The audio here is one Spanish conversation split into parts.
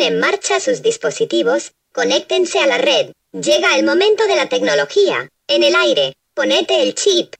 en marcha sus dispositivos, conéctense a la red. Llega el momento de la tecnología. En el aire, ponete el chip.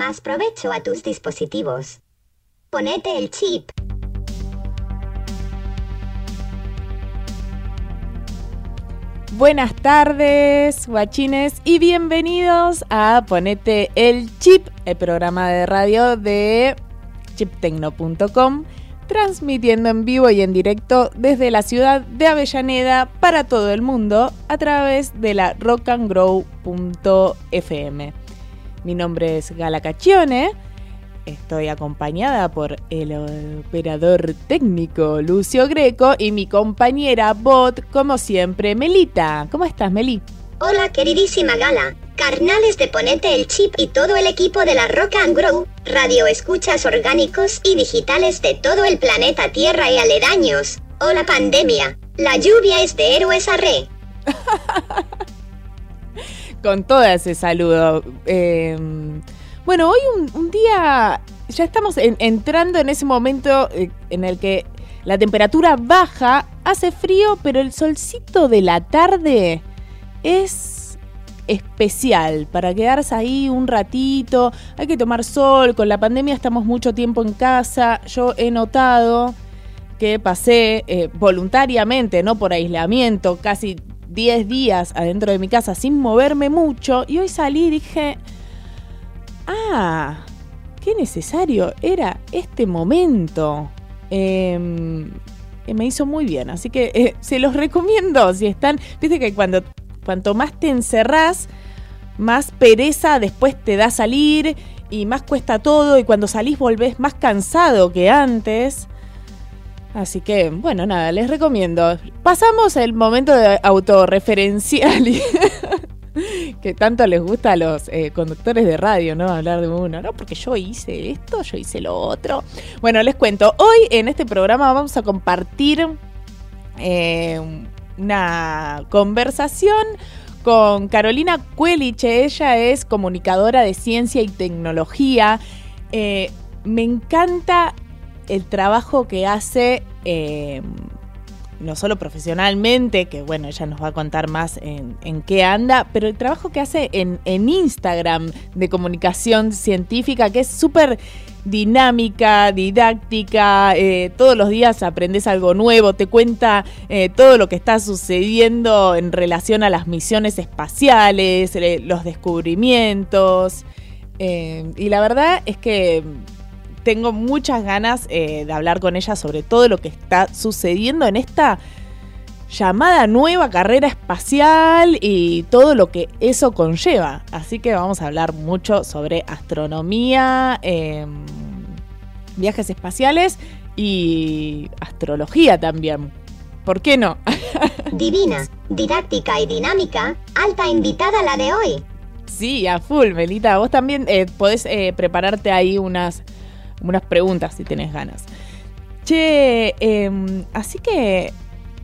Más provecho a tus dispositivos. Ponete el chip. Buenas tardes, guachines, y bienvenidos a Ponete el Chip, el programa de radio de chiptecno.com, transmitiendo en vivo y en directo desde la ciudad de Avellaneda para todo el mundo a través de la rockandgrow.fm. Mi nombre es Gala Caccione. Estoy acompañada por el operador técnico Lucio Greco y mi compañera bot, como siempre, Melita. ¿Cómo estás, Meli? Hola queridísima Gala, carnales de Ponete el Chip y todo el equipo de la Rock and Grow, radio escuchas orgánicos y digitales de todo el planeta Tierra y aledaños. Hola pandemia, la lluvia es de héroes a re. Con todo ese saludo. Em, bueno, hoy un, día, ya estamos entrando en ese momento eh, en el que la temperatura baja, hace frío, pero el solcito de la tarde es especial para quedarse ahí un ratito. Hay que tomar sol. Con la pandemia estamos mucho tiempo en casa. Yo he notado que pasé eh, voluntariamente, no por aislamiento, casi 10 días adentro de mi casa sin moverme mucho. Y hoy salí y dije, ah, qué necesario era este momento. Em, me hizo muy bien, así que eh, se los recomiendo si están, viste que cuando cuanto más te encerrás, más pereza después te da salir y más cuesta todo y cuando salís volvés más cansado que antes. Así que, bueno, nada, les recomiendo. Pasamos el momento de autorreferencial que tanto les gusta a los eh, conductores de radio, ¿no? Hablar de uno, ¿no? Porque yo hice esto, yo hice lo otro. Bueno, les cuento, hoy en este programa vamos a compartir eh, una conversación con Carolina Cueliche. Ella es comunicadora de ciencia y tecnología. Eh, me encanta el trabajo que hace no solo profesionalmente, que bueno, ella nos va a contar más en, qué anda, pero el trabajo que hace en, Instagram de comunicación científica, que es súper dinámica, didáctica, eh, todos los días aprendes algo nuevo, te cuenta eh, todo lo que está sucediendo en relación a las misiones espaciales, eh, los descubrimientos. y la verdad es que tengo muchas ganas eh, de hablar con ella sobre todo lo que está sucediendo en esta llamada nueva carrera espacial y todo lo que eso conlleva. Así que vamos a hablar mucho sobre astronomía, em, viajes espaciales y astrología también. ¿Por qué no? Divina, didáctica y dinámica, alta invitada la de hoy. Sí, a full, Melita. Vos también eh, podés eh, prepararte ahí unas unas preguntas si tenés ganas. Che, em, así que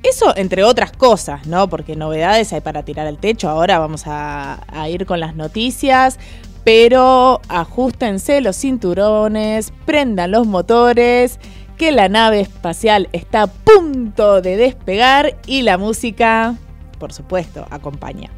eso entre otras cosas, ¿no? Porque novedades hay para tirar al techo. Ahora vamos a, ir con las noticias. Pero ajustense los cinturones, prendan los motores, que la nave espacial está a punto de despegar y la música, por supuesto, acompaña.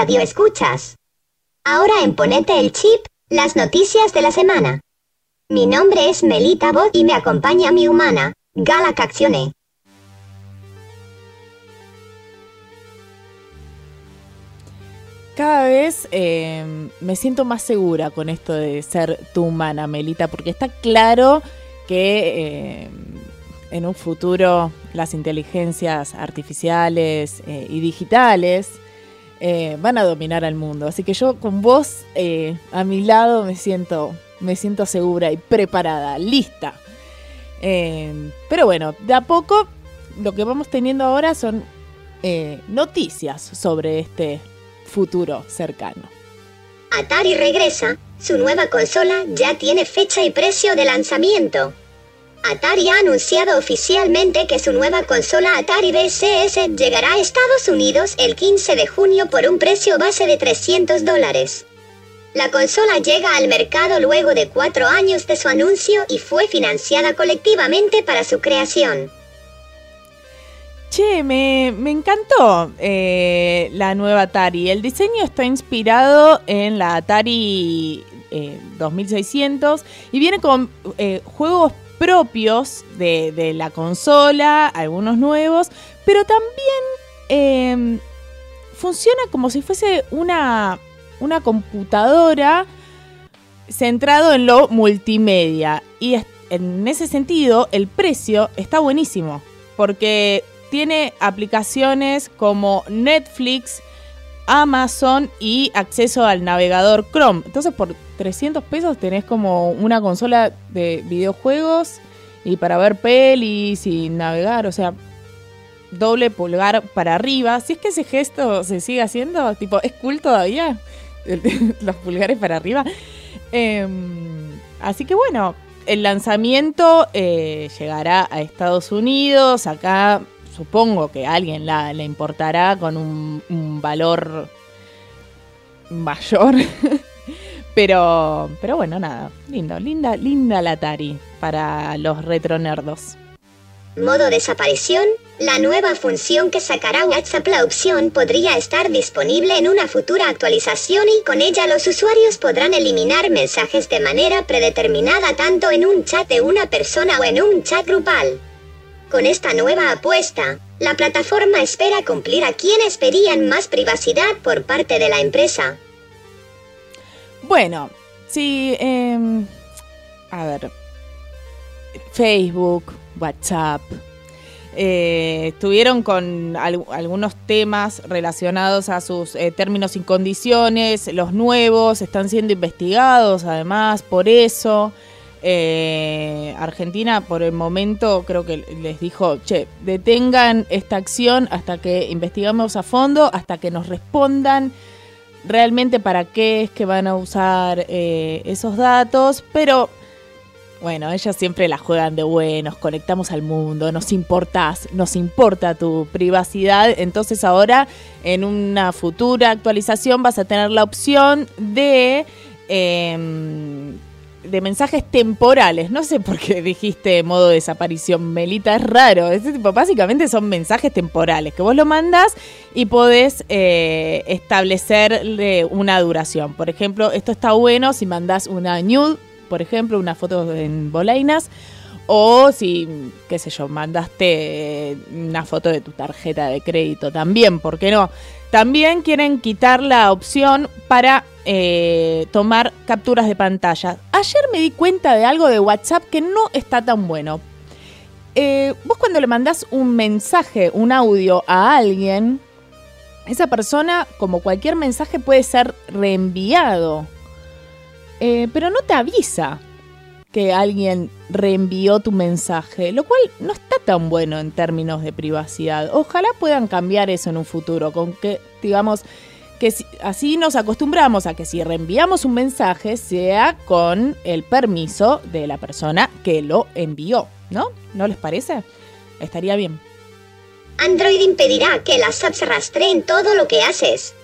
Radio escuchas. Ahora en Ponete el Chip, las noticias de la semana. Mi nombre es Melita Bot y me acompaña mi humana, Gala Caccione. Cada vez eh, me siento más segura con esto de ser tu humana, Melita, porque está claro que eh, en un futuro las inteligencias artificiales eh, y digitales van a dominar al mundo. Así que yo con vos a mi lado me siento, me siento segura y preparada, lista. pero bueno, de a poco lo que vamos teniendo ahora son noticias sobre este futuro cercano. Atari regresa, su nueva consola ya tiene fecha y precio de lanzamiento. Atari ha anunciado oficialmente que su nueva consola Atari VCS llegará a Estados Unidos el 15 de junio por un precio base de 300 dólares. La consola llega al mercado luego de cuatro años de su anuncio y fue financiada colectivamente para su creación. Che, me, encantó eh, la nueva Atari. El diseño está inspirado en la Atari 2600 eh, y viene con eh, juegos propios de, la consola, algunos nuevos, pero también em, funciona como si fuese una, una computadora centrado en lo multimedia. Y en ese sentido, el precio está buenísimo. Porque tiene aplicaciones como Netflix, Amazon y acceso al navegador Chrome. Entonces por 300 pesos tenés como una consola de videojuegos y para ver pelis y navegar, o sea, doble pulgar para arriba. Si es que ese gesto se sigue haciendo, tipo, ¿es cool todavía? Los pulgares para arriba. Em, así que bueno, el lanzamiento eh, llegará a Estados Unidos, acá supongo que alguien la, le importará con un, valor mayor. pero, pero bueno, nada, lindo, linda, linda la Atari para los retronerdos. Modo desaparición, la nueva función que sacará WhatsApp la opción podría estar disponible en una futura actualización y con ella los usuarios podrán eliminar mensajes de manera predeterminada tanto en un chat de una persona o en un chat grupal. Con esta nueva apuesta, la plataforma espera cumplir a quienes pedían más privacidad por parte de la empresa. Bueno, sí, em, a ver, Facebook, WhatsApp, eh, estuvieron con algunos temas relacionados a sus eh, términos y condiciones, los nuevos están siendo investigados además por eso. Eh, Argentina por el momento creo que les dijo, che, detengan esta acción hasta que investigamos a fondo, hasta que nos respondan realmente para qué es que van a usar eh, esos datos, pero bueno, ellas siempre la juegan de buenos, conectamos al mundo, nos importas, nos importa tu privacidad, entonces ahora en una futura actualización vas a tener la opción de... Em, de mensajes temporales. No sé por qué dijiste modo desaparición, Melita, es raro. Este tipo, básicamente son mensajes temporales que vos lo mandas y podés eh, establecerle una duración. Por ejemplo, esto está bueno si mandás una nude, por ejemplo, una foto en bolainas. O si, qué sé yo, mandaste una foto de tu tarjeta de crédito también, ¿por qué no? También quieren quitar la opción para eh, tomar capturas de pantalla. Ayer me di cuenta de algo de WhatsApp que no está tan bueno. Eh, vos cuando le mandás un mensaje, un audio a alguien, esa persona, como cualquier mensaje, puede ser reenviado. Eh, pero no te avisa que alguien reenvió tu mensaje, lo cual no está tan bueno en términos de privacidad. Ojalá puedan cambiar eso en un futuro, con que, digamos, que así nos acostumbramos a que si reenviamos un mensaje sea con el permiso de la persona que lo envió, ¿no? ¿No les parece? Estaría bien. Android impedirá que las apps rastreen todo lo que haces.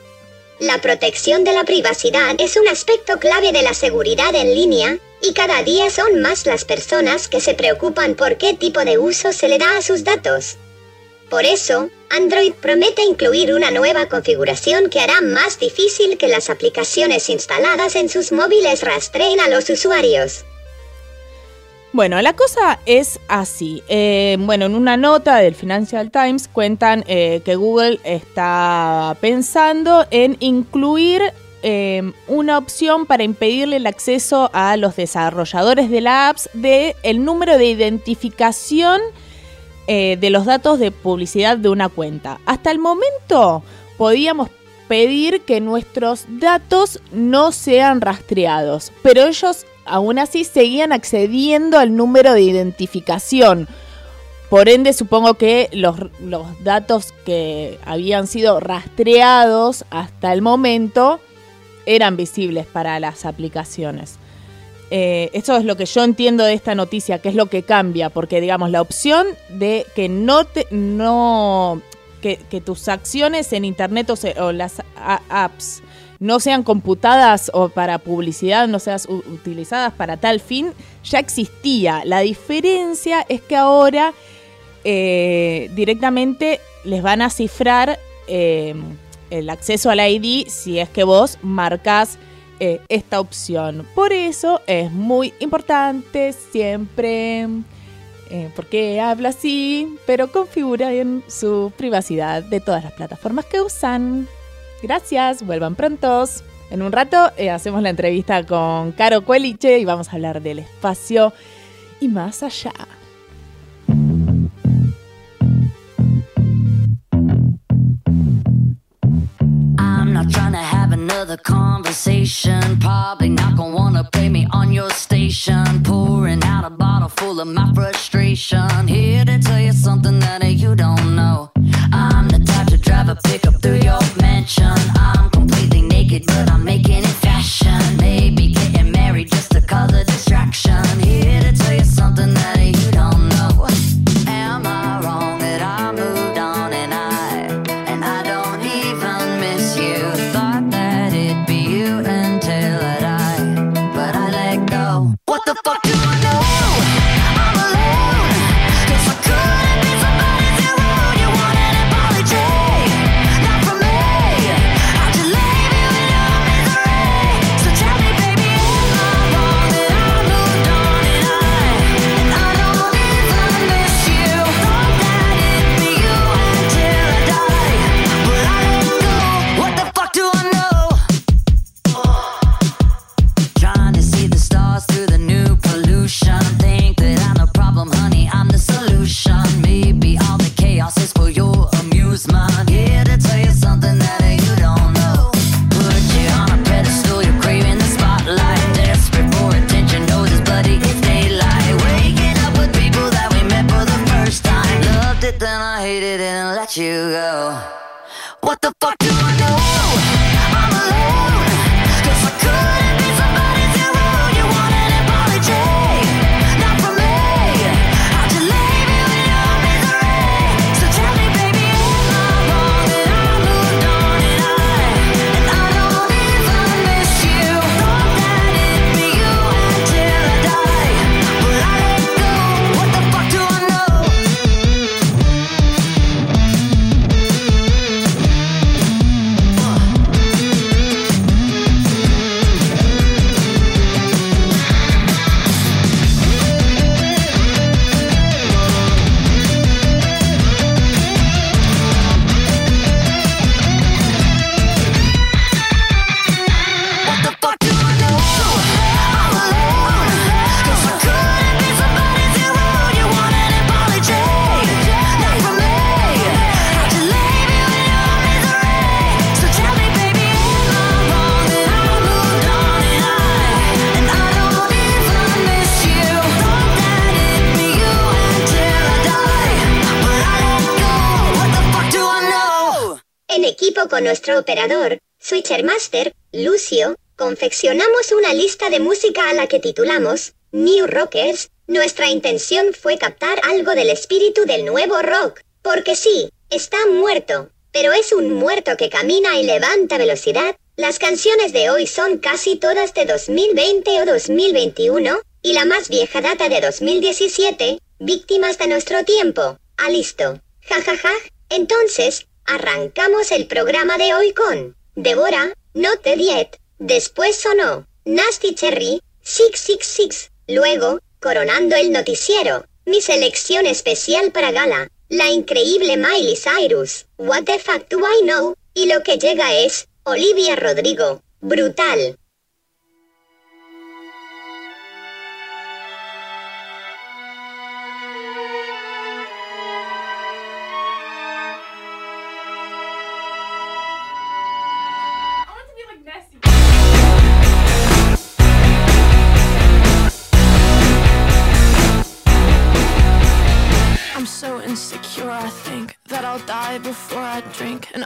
La protección de la privacidad es un aspecto clave de la seguridad en línea, y cada día son más las personas que se preocupan por qué tipo de uso se le da a sus datos. Por eso, Android promete incluir una nueva configuración que hará más difícil que las aplicaciones instaladas en sus móviles rastreen a los usuarios. Bueno, la cosa es así. Eh, bueno, en una nota del Financial Times cuentan eh, que Google está pensando en incluir eh, una opción para impedirle el acceso a los desarrolladores de la apps de el número de identificación de los datos de publicidad de una cuenta. Hasta el momento podíamos pedir que nuestros datos no sean rastreados, pero ellos aún así seguían accediendo al número de identificación. Por ende, supongo que los, datos que habían sido rastreados hasta el momento eran visibles para las aplicaciones. Eh, eso es lo que yo entiendo de esta noticia, que es lo que cambia, porque digamos, la opción de que no te, no, que, tus acciones en internet o las apps no sean computadas o para publicidad, no sean utilizadas para tal fin, ya existía. La diferencia es que ahora eh, directamente les van a cifrar em, el acceso al ID si es que vos marcas eh, esta opción. Por eso es muy importante siempre, eh, porque habla así, pero configura en su privacidad de todas las plataformas que usan. Gracias, vuelvan prontos. En un rato eh, hacemos la entrevista con Caro Cueliche y vamos a hablar del espacio y más allá. Not trying to have another conversation. Probably not gonna wanna play me on your station. Pouring out a bottle full of my frustration. Here to tell you something that you don't know. I'm the type to drive a pickup through your mansion. I'm completely naked, but I'm nuestro operador, Switcher Master, Lucio, confeccionamos una lista de música a la que titulamos New Rockers. Nuestra intención fue captar algo del espíritu del nuevo rock, porque sí, está muerto, pero es un muerto que camina y levanta velocidad. Las canciones de hoy son casi todas de 2020 o 2021, y la más vieja data de 2017, víctimas de nuestro tiempo. Ah, listo. Ja ja ja. Entonces, arrancamos el programa de hoy con Devora, No Te Diet. Después sonó Nasty Cherry, Six Six Six. Luego, coronando el noticiero, mi selección especial para gala, la increíble Miley Cyrus, What the fuck do I know? Y lo que llega es, Olivia Rodrigo, brutal.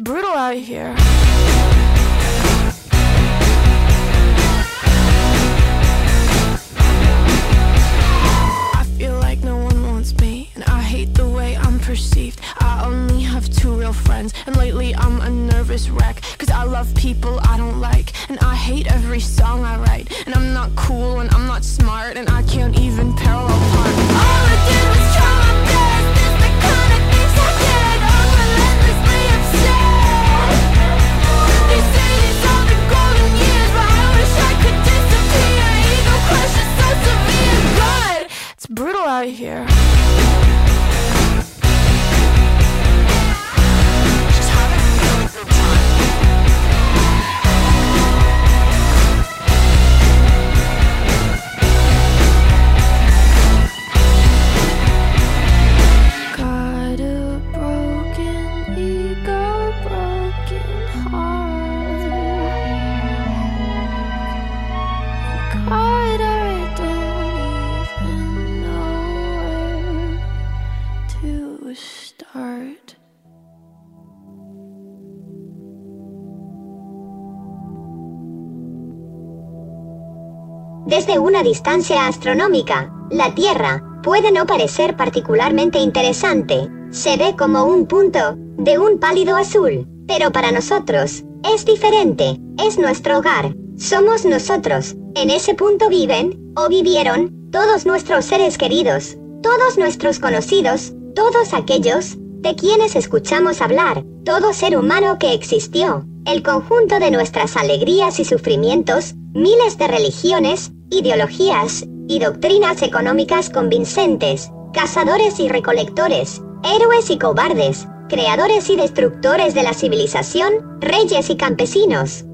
brutal out here. I feel like no one wants me, and I hate the way I'm perceived. I only have two real friends, and lately I'm a nervous wreck. Cause I love people I don't like, and I hate every song I write. And I'm not cool, and I'm not smart, and I can't even parallel park. All I did was try it's brutal out here. Desde una distancia astronómica, la Tierra puede no parecer particularmente interesante. Se ve como un punto de un pálido azul, pero para nosotros es diferente. Es nuestro hogar. Somos nosotros. En ese punto viven o vivieron todos nuestros seres queridos, todos nuestros conocidos, todos aquellos de quienes escuchamos hablar, todo ser humano que existió, el conjunto de nuestras alegrías y sufrimientos, miles de religiones, ideologías y doctrinas económicas convincentes, cazadores y recolectores, héroes y cobardes, creadores y destructores de la civilización, reyes y campesinos.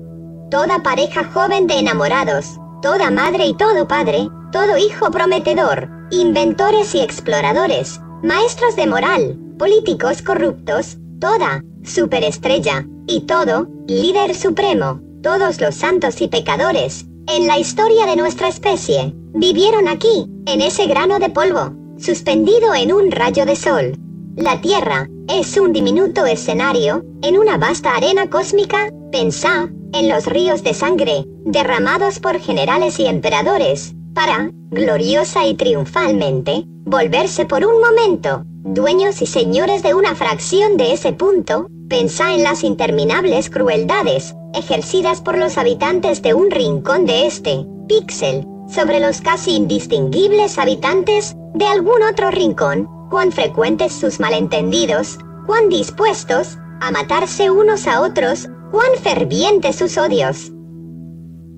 Toda pareja joven de enamorados, toda madre y todo padre, todo hijo prometedor, inventores y exploradores, maestros de moral, políticos corruptos, toda superestrella, y todo líder supremo, todos los santos y pecadores, en la historia de nuestra especie, vivieron aquí, en ese grano de polvo, suspendido en un rayo de sol. La Tierra es un diminuto escenario, en una vasta arena cósmica, pensá en los ríos de sangre, derramados por generales y emperadores, para, gloriosa y triunfalmente, volverse por un momento, dueños y señores de una fracción de ese punto, pensá en las interminables crueldades, ejercidas por los habitantes de un rincón de este píxel sobre los casi indistinguibles habitantes de algún otro rincón, cuán frecuentes sus malentendidos, cuán dispuestos a matarse unos a otros, cuán fervientes sus odios.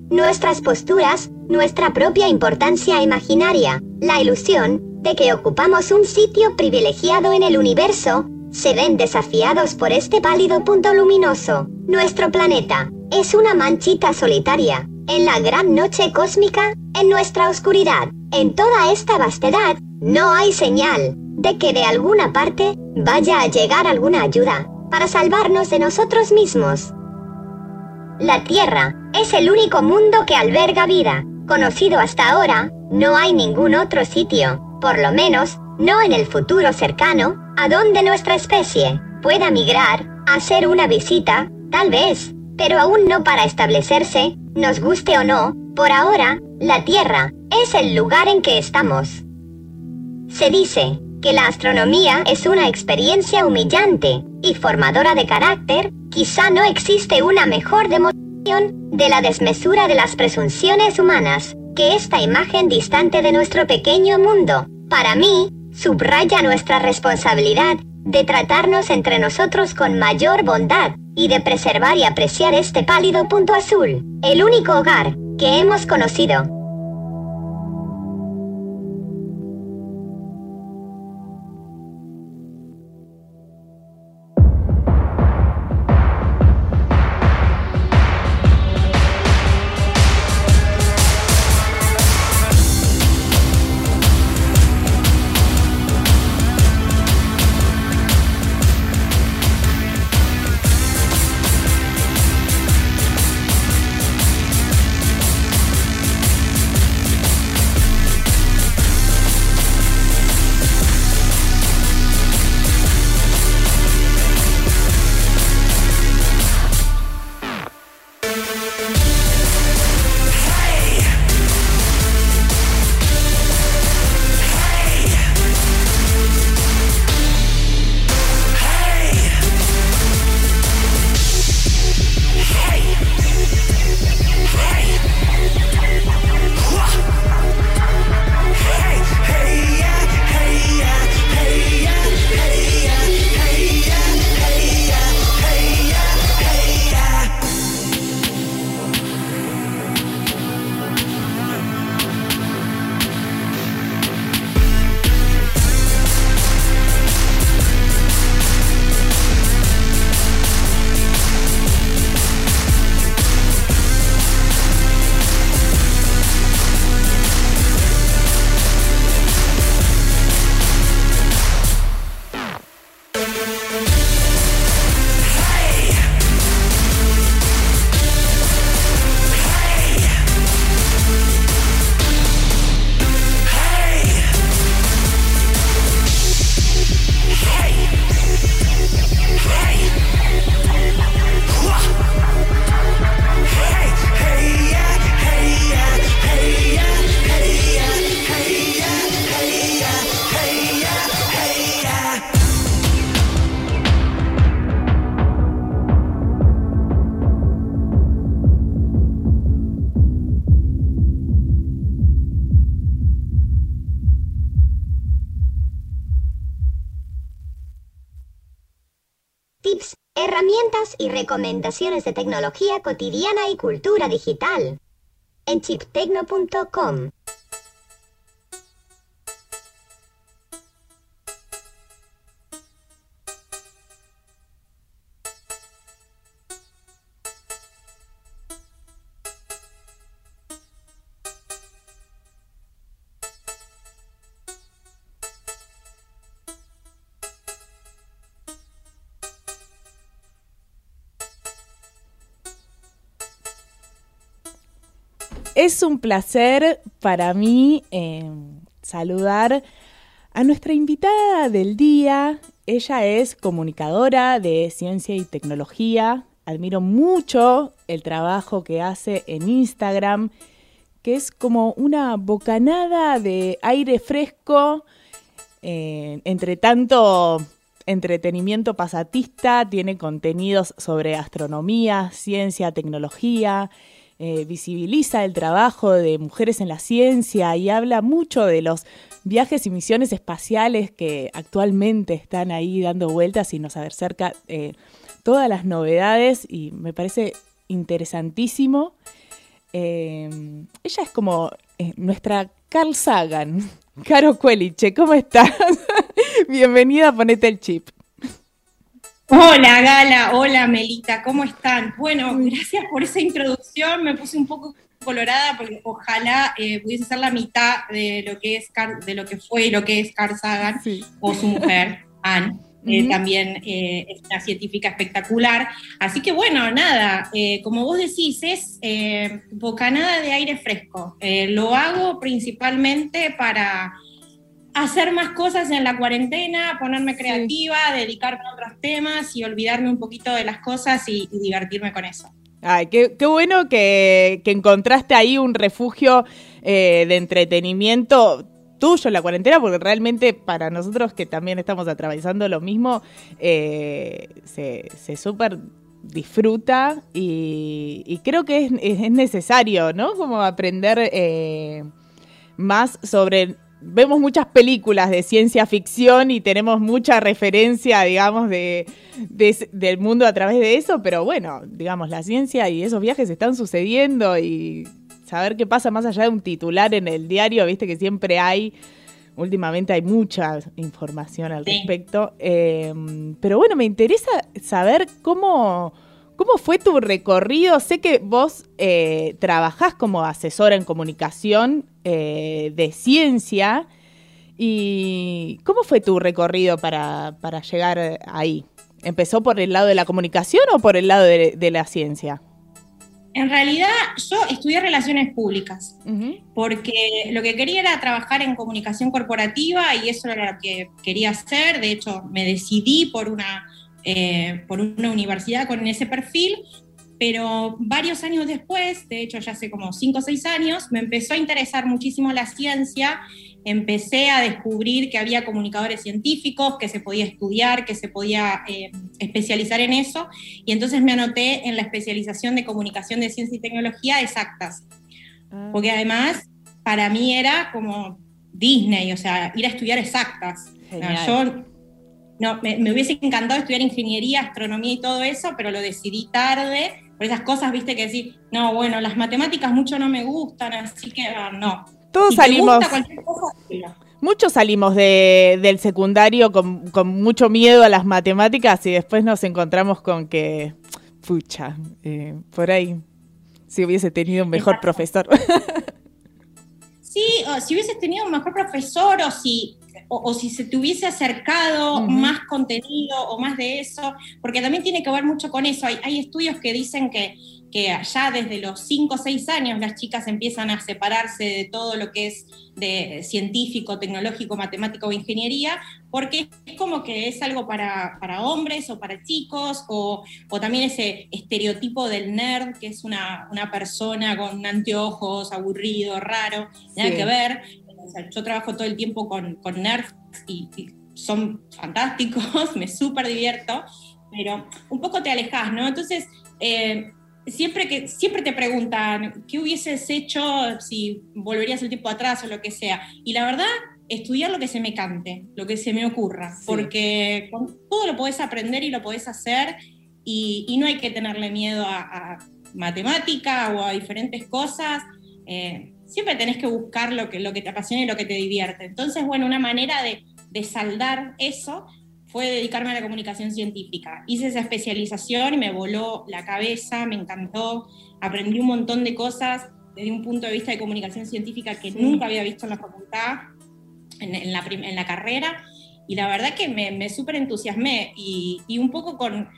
Nuestras posturas, nuestra propia importancia imaginaria, la ilusión de que ocupamos un sitio privilegiado en el universo, se ven desafiados por este pálido punto luminoso. Nuestro planeta es una manchita solitaria, en la gran noche cósmica, en nuestra oscuridad. En toda esta vastedad, no hay señal de que de alguna parte vaya a llegar alguna ayuda para salvarnos de nosotros mismos. la Tierra es el único mundo que alberga vida, conocido hasta ahora, no hay ningún otro sitio, por lo menos, no en el futuro cercano, a donde nuestra especie pueda migrar, hacer una visita, tal vez, pero aún no para establecerse, nos guste o no, por ahora, la Tierra es el lugar en que estamos. Se dice que la astronomía es una experiencia humillante y formadora de carácter, quizá no existe una mejor demostración de la desmesura de las presunciones humanas que esta imagen distante de nuestro pequeño mundo. Para mí, subraya nuestra responsabilidad de tratarnos entre nosotros con mayor bondad y de preservar y apreciar este pálido punto azul, el único hogar que hemos conocido. Recomendaciones de tecnología cotidiana y cultura digital. En chiptecno.com. Es un placer para mí eh, saludar a nuestra invitada del día. Ella es comunicadora de ciencia y tecnología. Admiro mucho el trabajo que hace en Instagram, que es como una bocanada de aire fresco. Eh, entre tanto entretenimiento pasatista, tiene contenidos sobre astronomía, ciencia, tecnología. Eh, visibiliza el trabajo de mujeres en la ciencia y habla mucho de los viajes y misiones espaciales que actualmente están ahí dando vueltas y nos acerca eh, todas las novedades y me parece interesantísimo. Eh, ella es como nuestra Carl Sagan. Caro Cueliche, ¿cómo estás? Bienvenida a Ponete el Chip. Hola Gala, hola Melita, ¿cómo están? Bueno, gracias por esa introducción, me puse un poco colorada porque ojalá eh, pudiese ser la mitad de lo que es de lo que fue y lo que es Carl Sagan o su mujer, Anne. eh, también eh, es una científica espectacular. Así que bueno, nada, como vos decís, es bocanada de aire fresco. lo hago principalmente para hacer más cosas en la cuarentena, ponerme creativa, dedicarme a otros temas y olvidarme un poquito de las cosas y, divertirme con eso. Ay, qué, bueno que, que, encontraste ahí un refugio de entretenimiento tuyo la cuarentena, porque realmente para nosotros que también estamos atravesando lo mismo, eh, se, se súper disfruta y, creo que es, es, necesario, ¿no? Como aprender eh, más sobre... Vemos muchas películas de ciencia ficción y tenemos mucha referencia, digamos, de, del mundo a través de eso, pero bueno, digamos, la ciencia y esos viajes están sucediendo y saber qué pasa más allá de un titular en el diario, viste que siempre hay, últimamente hay mucha información al respecto. Em, pero bueno, me interesa saber cómo, cómo fue tu recorrido. Sé que vos eh, trabajás como asesora en comunicación eh, de ciencia. ¿Y cómo fue tu recorrido para, llegar ahí? ¿Empezó por el lado de la comunicación o por el lado de la ciencia? En realidad yo estudié relaciones públicas, porque lo que quería era trabajar en comunicación corporativa y eso era lo que quería hacer. De hecho, me decidí por una, eh, por una universidad con ese perfil, pero varios años después, de hecho ya hace como cinco o seis años, me empezó a interesar muchísimo la ciencia empecé a descubrir que había comunicadores científicos, que se podía estudiar, que se podía eh, especializar en eso, y entonces me anoté en la especialización de comunicación de ciencia y tecnología exactas, ah. porque además para mí era como Disney, o sea, ir a estudiar exactas. yo no, me, me, hubiese encantado estudiar ingeniería, astronomía y todo eso, pero lo decidí tarde, por esas cosas, viste, que decir, no, bueno, las matemáticas mucho no me gustan, así que ah, no, todos salimos. Muchos salimos del secundario con, mucho miedo a las matemáticas y después nos encontramos con que, pucha, eh, por ahí, si hubiese tenido un mejor profesor. Sí, o si hubieses tenido un mejor profesor o si o, si se te hubiese acercado más contenido o más de eso, porque también tiene que ver mucho con eso. Hay, hay estudios que dicen que, que allá desde los 5 o 6 años las chicas empiezan a separarse de todo lo que es de científico, tecnológico, matemático o ingeniería, porque es como que es algo para, para hombres o para chicos, o, o, también ese estereotipo del nerd, que es una, una persona con anteojos, aburrido, raro, nada que ver yo trabajo todo el tiempo con, con nerds y, son fantásticos, me súper divierto, pero un poco te alejas, ¿no? Entonces, eh, siempre, que, siempre te preguntan, ¿qué hubieses hecho si volverías el tiempo atrás o lo que sea? Y la verdad, estudiar lo que se me cante, lo que se me ocurra, porque con todo lo podés aprender y lo podés hacer y, no hay que tenerle miedo a, matemática o a diferentes cosas. Eh, siempre tenés que buscar lo que, lo que te apasiona y lo que te divierte. Entonces, bueno, una manera de, saldar eso fue dedicarme a la comunicación científica. Hice esa especialización y me voló la cabeza, me encantó, aprendí un montón de cosas desde un punto de vista de comunicación científica que nunca había visto en la facultad, en, la, en la, carrera, y la verdad que me, me súper entusiasmé y, y un poco con,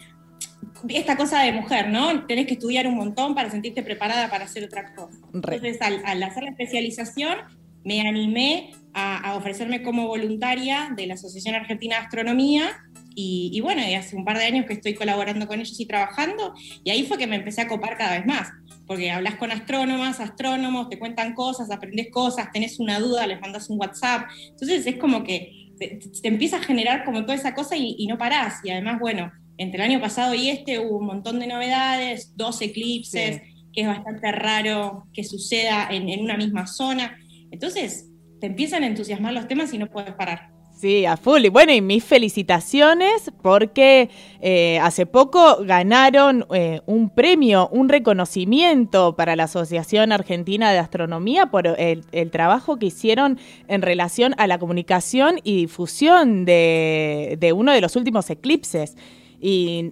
esta cosa de mujer, ¿no? Tenés que estudiar un montón para sentirte preparada para hacer otra cosa. Entonces, al, hacer la especialización, me animé a, ofrecerme como voluntaria de la Asociación Argentina de Astronomía. Y, bueno, hace un par de años que estoy colaborando con ellos y trabajando, y ahí fue que me empecé a copar cada vez más, porque hablas con astrónomas, astrónomos, te cuentan cosas, aprendes cosas, tenés una duda, les mandas un WhatsApp. Entonces es como que te, empieza a generar como toda esa cosa y, y no parás. Y además, bueno, entre el año pasado y este hubo un montón de novedades, dos eclipses, que es bastante raro que suceda en, una misma zona. Entonces, te empiezan a entusiasmar los temas y no puedes parar. Sí, a full. Y bueno, y mis felicitaciones porque eh, hace poco ganaron eh, un premio, un reconocimiento para la Asociación Argentina de Astronomía por el, trabajo que hicieron en relación a la comunicación y difusión de, de uno de los últimos eclipses. Y,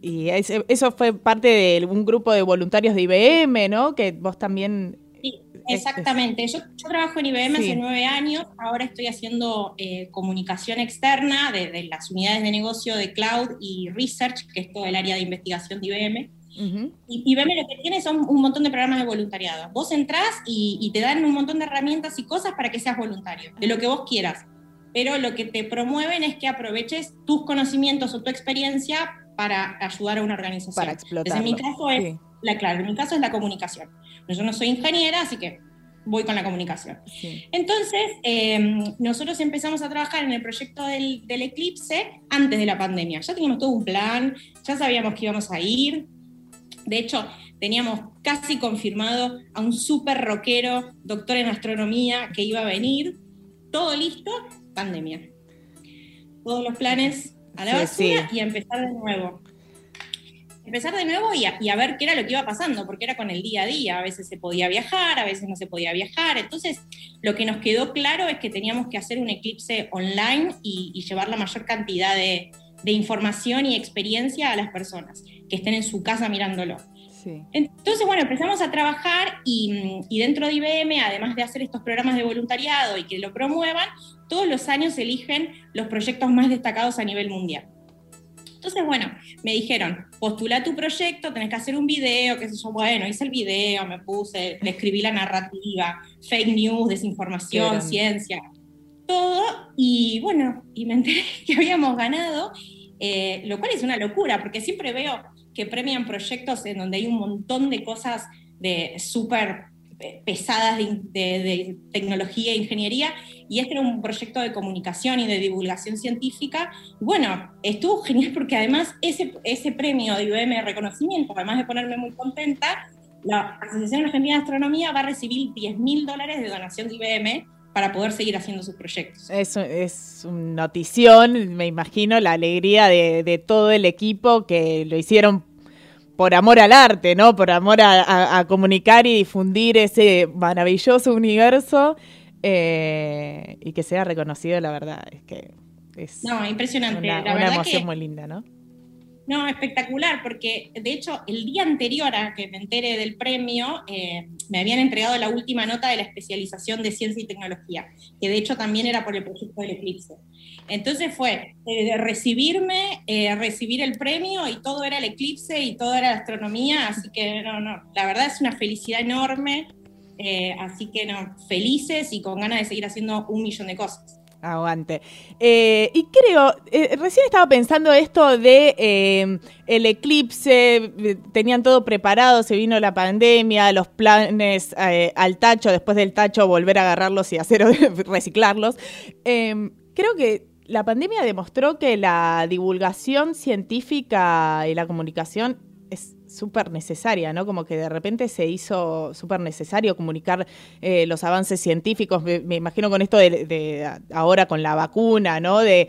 y eso fue parte de un grupo de voluntarios de IBM, ¿no? Que vos también exactamente. Yo, trabajo en IBM hace nueve años, ahora estoy haciendo eh, comunicación externa de, las unidades de negocio de cloud y research, que es todo el área de investigación de IBM. y, IBM lo que tiene son un montón de programas de voluntariado. Vos entrás y, y te dan un montón de herramientas y cosas para que seas voluntario, de lo que vos quieras. Pero lo que te promueven es que aproveches tus conocimientos o tu experiencia para ayudar a una organización. Para explotar. En mi caso es, la, claro, en mi caso es la comunicación. Yo no soy ingeniera, así que voy con la comunicación. Entonces, em, nosotros empezamos a trabajar en el proyecto del, Eclipse antes de la pandemia. Ya teníamos todo un plan, ya sabíamos que íbamos a ir. De hecho, teníamos casi confirmado a un súper rockero, doctor en astronomía, que iba a venir. Todo listo, pandemia. Todos los planes a la basura y a empezar de nuevo. Empezar de nuevo y a, ver qué era lo que iba pasando, porque era con el día a día. A veces se podía viajar, a veces no se podía viajar. Entonces, lo que nos quedó claro es que teníamos que hacer un eclipse online y, llevar la mayor cantidad de, de información y experiencia a las personas que estén en su casa mirándolo. Entonces, bueno, empezamos a trabajar y, y, dentro de IBM, además de hacer estos programas de voluntariado y que lo promuevan, todos los años eligen los proyectos más destacados a nivel mundial. Entonces, bueno, me dijeron, postula tu proyecto, tenés que hacer un video, qué sé yo, bueno, hice el video, me puse, le escribí la narrativa, fake news, desinformación, ciencia, todo, y bueno, y me enteré que habíamos ganado, eh, lo cual es una locura, porque siempre veo que premian proyectos en donde hay un montón de cosas de súper pesadas de, tecnología e ingeniería, y este era un proyecto de comunicación y de divulgación científica. Bueno, estuvo genial porque además ese, premio de IBM de reconocimiento, además de ponerme muy contenta, la Asociación Argentina de Astronomía va a recibir 10 mil dólares de donación de IBM para poder seguir haciendo sus proyectos. Es, es una notición, me imagino, la alegría de todo el equipo que lo hicieron por amor al arte, ¿no? Por amor a, comunicar y difundir ese maravilloso universo eh, y que sea reconocido, la verdad, es que es no, impresionante. Una, la una emoción muy linda, ¿no? No, espectacular, porque de hecho el día anterior a que me entere del premio, eh, me habían entregado la última nota de la especialización de ciencia y tecnología, que de hecho también era por el proyecto del Eclipse. Entonces fue eh, recibirme, eh, recibir el premio y todo era el Eclipse y todo era la astronomía, así que no, no, la verdad es una felicidad enorme, así que no, felices y con ganas de seguir haciendo un millón de cosas. Aguante. Eh, y creo, eh, recién estaba pensando esto de eh, el eclipse, tenían todo preparado, se vino la pandemia, los planes al tacho, después del tacho volver a agarrarlos y hacer reciclarlos. Em, creo que la pandemia demostró que la divulgación científica y la comunicación es súper necesaria, ¿no? Como que de repente se hizo súper necesario comunicar eh, los avances científicos, me, imagino con esto de, ahora con la vacuna, ¿no? De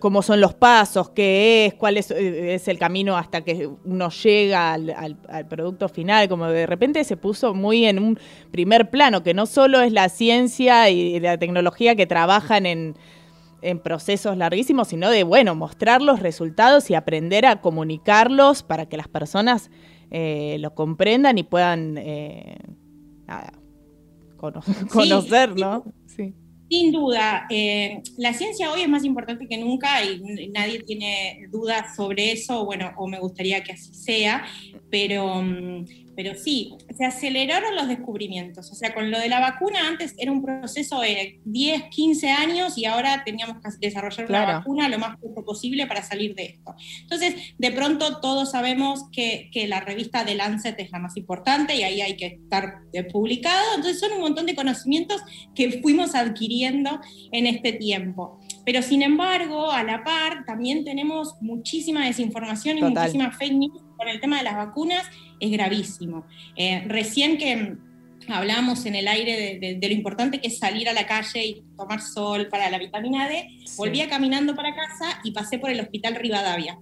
cómo son los pasos, qué es, cuál eh, es, el camino hasta que uno llega al, producto final, como de repente se puso muy en un primer plano, que no solo es la ciencia y la tecnología que trabajan en en procesos larguísimos, sino de, bueno, mostrar los resultados y aprender a comunicarlos para que las personas eh, lo comprendan y puedan eh, conocer, ¿no? Sí. Sin duda, eh, la ciencia hoy es más importante que nunca y nadie tiene dudas sobre eso, bueno, o me gustaría que así sea, pero... Mm, pero sí, se aceleraron los descubrimientos. O sea, con lo de la vacuna antes era un proceso de 10, 15 años y ahora teníamos que desarrollar una vacuna lo más pronto posible para salir de esto. Entonces, de pronto todos sabemos que, que, la revista de Lancet es la más importante y ahí hay que estar eh, publicado. Entonces, son un montón de conocimientos que fuimos adquiriendo en este tiempo. Pero sin embargo, a la par, también tenemos muchísima desinformación y muchísima fake news con el tema de las vacunas es gravísimo. Eh, recién que hablamos en el aire de, lo importante que es salir a la calle y tomar sol para la vitamina D, volvía caminando para casa y pasé por el hospital Rivadavia.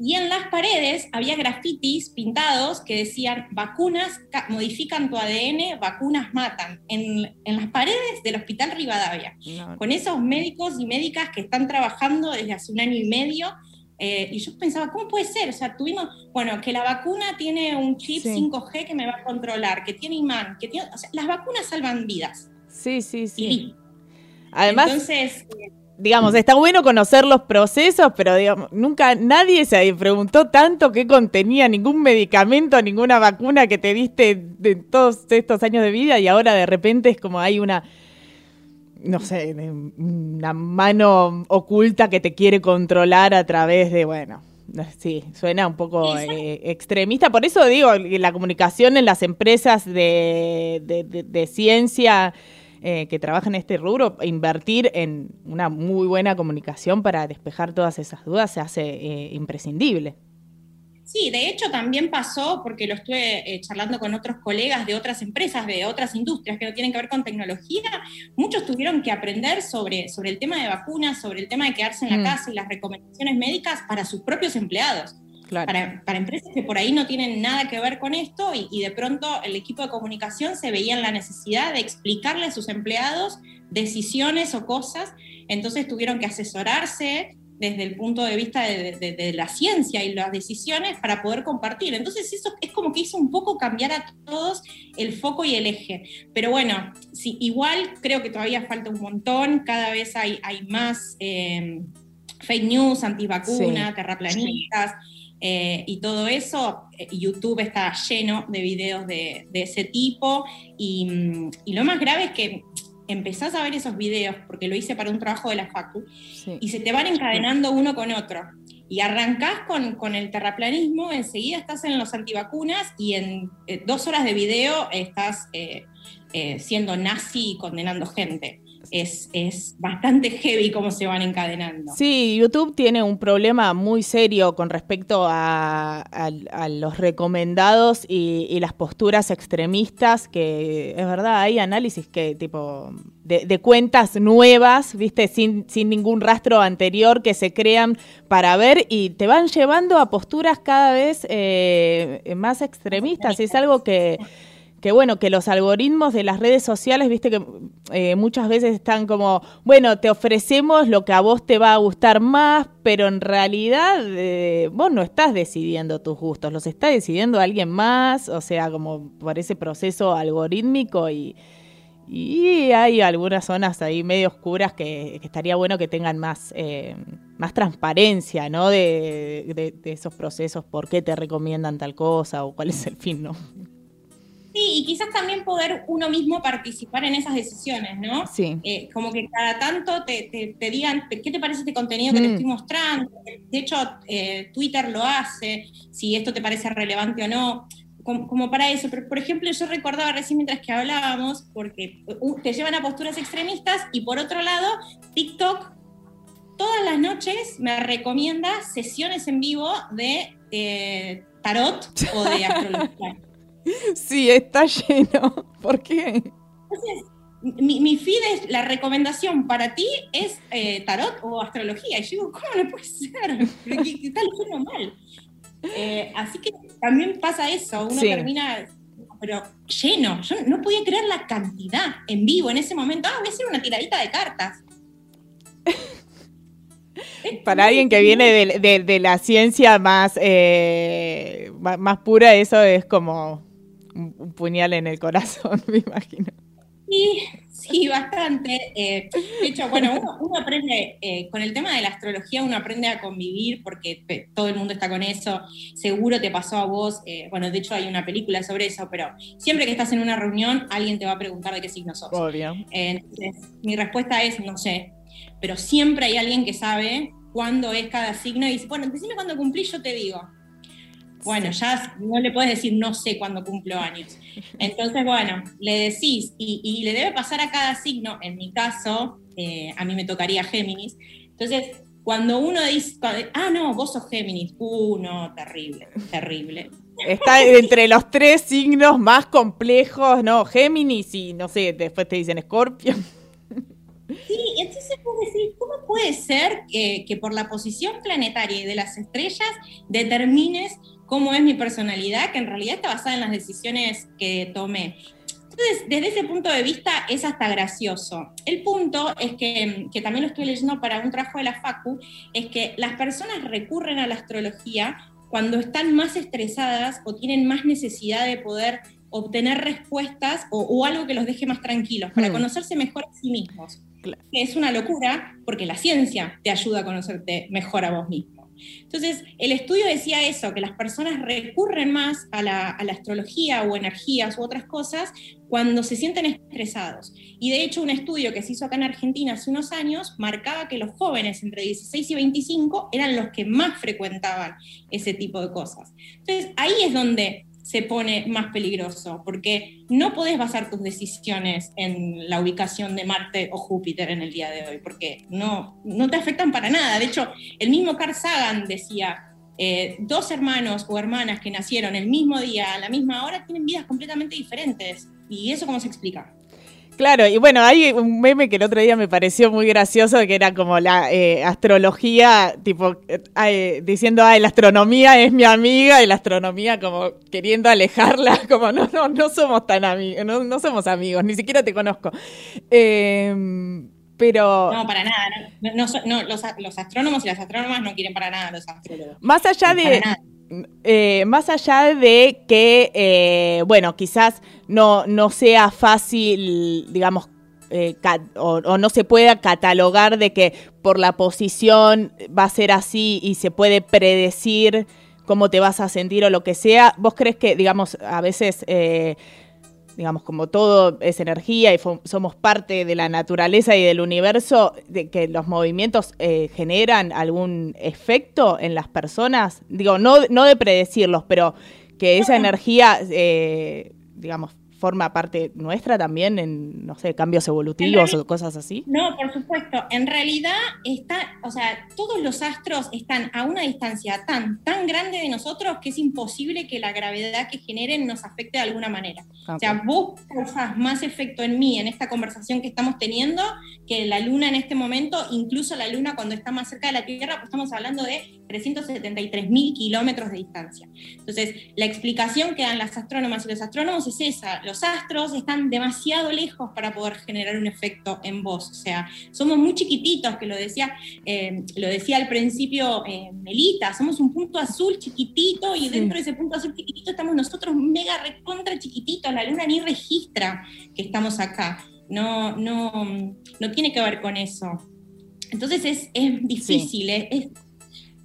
Y en las paredes había grafitis pintados que decían, vacunas modifican tu ADN, vacunas matan, en, las paredes del hospital Rivadavia, con esos médicos y médicas que están trabajando desde hace un año y medio Eh, y yo pensaba, ¿cómo puede ser? O sea, tuvimos, bueno, que la vacuna tiene un chip 5G que me va a controlar, que tiene imán, que tiene, o sea, las vacunas salvan vidas. Sí, sí, sí. Además, Entonces, digamos, está bueno conocer los procesos, pero digamos, nunca nadie se preguntó tanto qué contenía ningún medicamento, ninguna vacuna que te diste de todos estos años de vida y ahora de repente es como hay una no sé, una mano oculta que te quiere controlar a través de, bueno, sí, suena un poco eh, extremista. Por eso digo, la comunicación en las empresas de, de ciencia eh, que trabaja en este rubro, invertir en una muy buena comunicación para despejar todas esas dudas se hace eh, imprescindible. Sí, de hecho también pasó, porque lo estuve eh, charlando con otros colegas de otras empresas, de otras industrias que no tienen que ver con tecnología, muchos tuvieron que aprender sobre, sobre el tema de vacunas, sobre el tema de quedarse en la mm. casa y las recomendaciones médicas para sus propios empleados. Para, empresas que por ahí no tienen nada que ver con esto y, de pronto el equipo de comunicación se veía en la necesidad de explicarle a sus empleados decisiones o cosas, entonces tuvieron que asesorarse desde el punto de vista de, la ciencia y las decisiones para poder compartir. Entonces eso es como que hizo un poco cambiar a todos el foco y el eje. Pero bueno, sí, igual creo que todavía falta un montón, cada vez hay, hay más eh, fake news, antivacuna, terraplanistas. Eh, y todo eso, eh, YouTube está lleno de videos de, ese tipo y, lo más grave es que empezás a ver esos videos, porque lo hice para un trabajo de la Facu, y se te van encadenando uno con otro. Y arrancás con, el terraplanismo, enseguida estás en los antivacunas y en eh, dos horas de video estás siendo nazi y condenando gente es, bastante heavy cómo se van encadenando. Sí, YouTube tiene un problema muy serio con respecto a, los recomendados y, las posturas extremistas, que es verdad, hay análisis que tipo de, cuentas nuevas, viste, sin, sin ningún rastro anterior que se crean para ver y te van llevando a posturas cada vez eh, más extremistas. Y es algo que que bueno, que los algoritmos de las redes sociales, viste que eh, muchas veces están como, bueno, te ofrecemos lo que a vos te va a gustar más, pero en realidad eh, vos no estás decidiendo tus gustos, los está decidiendo alguien más, o sea, como por ese proceso algorítmico y, y hay algunas zonas ahí medio oscuras que, estaría bueno que tengan más, eh, más transparencia, ¿no? De, de esos procesos, por qué te recomiendan tal cosa o cuál es el fin, ¿no? Sí, y quizás también poder uno mismo participar en esas decisiones, ¿no? Sí. Eh, como que cada tanto te, te, digan, ¿qué te parece este contenido que te mm. estoy mostrando? De hecho, eh, Twitter lo hace, si esto te parece relevante o no. Como, para eso, pero por ejemplo, yo recordaba recién mientras que hablábamos, porque te llevan a posturas extremistas y por otro lado, TikTok todas las noches me recomienda sesiones en vivo de eh, tarot o de astrología. Sí, está lleno. ¿Por qué? Entonces, mi, feed es, la recomendación para ti es eh, tarot o astrología. Y yo digo, ¿cómo no puede ser? ¿Qué, qué tal lleno mal? Eh, así que también pasa eso, uno termina, pero lleno. Yo no podía creer la cantidad en vivo en ese momento. Ah, voy a hacer una tiradita de cartas. Para alguien que viene de, la ciencia más, eh, más pura, eso es como un, puñal en el corazón, me imagino. Sí, sí, bastante. Eh, de hecho, bueno, uno, aprende, eh, con el tema de la astrología, uno aprende a convivir porque todo el mundo está con eso. Seguro te pasó a vos, eh, bueno, de hecho hay una película sobre eso, pero siempre que estás en una reunión, alguien te va a preguntar de qué signo sos. Obvio. entonces, mi respuesta es, no sé, pero siempre hay alguien que sabe cuándo es cada signo y dice, bueno, decime cuándo cumplí, yo te digo bueno, ya no le puedes decir no sé cuándo cumplo años. Entonces, bueno, le decís, y, le debe pasar a cada signo, en mi caso, eh, a mí me tocaría Géminis. Entonces, cuando uno dice, ah, no, vos sos Géminis, uh, no, terrible, terrible. Está entre los tres signos más complejos, ¿no? Géminis y, no sé, después te dicen Escorpio. Sí, entonces puedes decir, ¿cómo puede ser que, que, por la posición planetaria y de las estrellas determines cómo es mi personalidad, que en realidad está basada en las decisiones que tomé. Entonces, desde ese punto de vista es hasta gracioso. El punto es que, que, también lo estoy leyendo para un trabajo de la FACU, es que las personas recurren a la astrología cuando están más estresadas o tienen más necesidad de poder obtener respuestas o, algo que los deje más tranquilos, para hmm. conocerse mejor a sí mismos. Es una locura porque la ciencia te ayuda a conocerte mejor a vos mismo. Entonces, el estudio decía eso, que las personas recurren más a la, astrología o energías u otras cosas cuando se sienten estresados. Y de hecho, un estudio que se hizo acá en Argentina hace unos años marcaba que los jóvenes entre 16 y 25 eran los que más frecuentaban ese tipo de cosas. Entonces, ahí es donde se pone más peligroso, porque no podés basar tus decisiones en la ubicación de Marte o Júpiter en el día de hoy, porque no, no te afectan para nada. De hecho, el mismo Carl Sagan decía, eh, dos hermanos o hermanas que nacieron el mismo día, a la misma hora, tienen vidas completamente diferentes. ¿Y eso cómo se explica? Claro, y bueno, hay un meme que el otro día me pareció muy gracioso, que era como la eh, astrología, tipo, eh, diciendo, ay, la astronomía es mi amiga, y la astronomía como queriendo alejarla, como, no, no, no somos tan amigos, no, somos amigos, ni siquiera te conozco. Em, pero... No, para nada, no, los, los, astrónomos y las astrónomas no quieren para nada los astrólogos. Más allá de... Eh, más allá de que, eh, bueno, quizás no, no sea fácil, digamos, eh, o, no se pueda catalogar de que por la posición va a ser así y se puede predecir cómo te vas a sentir o lo que sea, ¿vos crees que, digamos, a veces digamos, como todo es energía y somos parte de la naturaleza y del universo, de que los movimientos eh, generan algún efecto en las personas, digo, no, no de predecirlos, pero que esa energía, eh, digamos, forma parte nuestra también en, no sé, cambios evolutivos o cosas así? No, por supuesto. En realidad está, o sea, todos los astros están a una distancia tan, tan grande de nosotros que es imposible que la gravedad que generen nos afecte de alguna manera. O sea, vos causás más efecto en mí, en esta conversación que estamos teniendo, que la luna en este momento, incluso la luna cuando está más cerca de la Tierra, pues estamos hablando de 373 mil kilómetros de distancia. Entonces, la explicación que dan las astrónomas y los astrónomos es esa los astros están demasiado lejos para poder generar un efecto en vos. O sea, somos muy chiquititos, que lo decía, eh, lo decía al principio eh, Melita, somos un punto azul chiquitito y dentro de ese punto azul chiquitito estamos nosotros mega recontra chiquititos. La luna ni registra que estamos acá. No, no, no tiene que ver con eso. Entonces es, es difícil, es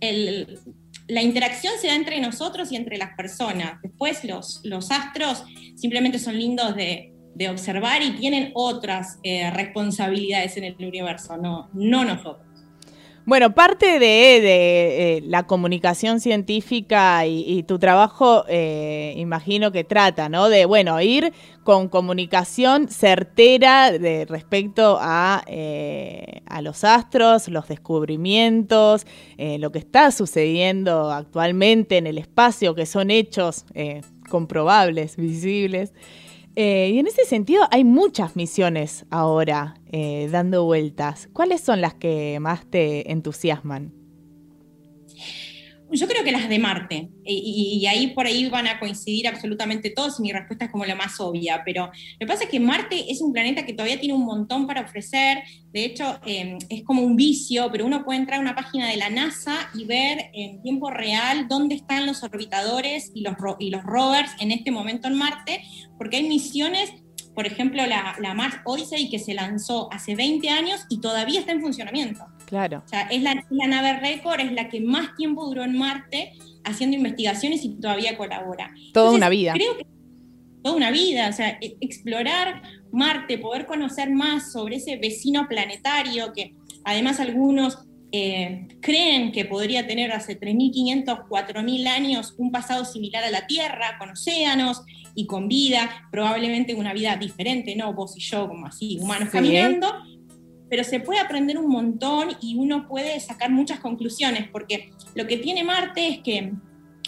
el, la interacción se da entre nosotros y entre las personas. Después los, los astros simplemente son lindos de, observar y tienen otras eh, responsabilidades en el universo, no, no nosotros. Bueno, parte de, eh, la comunicación científica y, tu trabajo, eh, imagino que trata, ¿no? De, bueno, ir con comunicación certera de respecto a, eh, a los astros, los descubrimientos, lo que está sucediendo actualmente en el espacio, que son hechos comprobables, visibles. Eh, y en ese sentido hay muchas misiones ahora eh, dando vueltas. ¿Cuáles son las que más te entusiasman? Yo creo que las de Marte, y, ahí por ahí van a coincidir absolutamente todos, mi respuesta es como la más obvia, pero lo que pasa es que Marte es un planeta que todavía tiene un montón para ofrecer, de hecho em, es como un vicio, pero uno puede entrar a una página de la NASA y ver en tiempo real dónde están los orbitadores y los, y los rovers en este momento en Marte, porque hay misiones por ejemplo, la, la, Mars Odyssey que se lanzó hace 20 años y todavía está en funcionamiento. Claro. O sea, es la, nave récord, es la que más tiempo duró en Marte haciendo investigaciones y todavía colabora. Toda una vida. Creo que toda una vida, o sea, e, explorar Marte, poder conocer más sobre ese vecino planetario que además algunos eh, creen que podría tener hace 3.500, 4.000 años un pasado similar a la Tierra, con océanos y con vida, probablemente una vida diferente, ¿no? Vos y yo, como así, humanos caminando pero se puede aprender un montón y uno puede sacar muchas conclusiones, porque lo que tiene Marte es que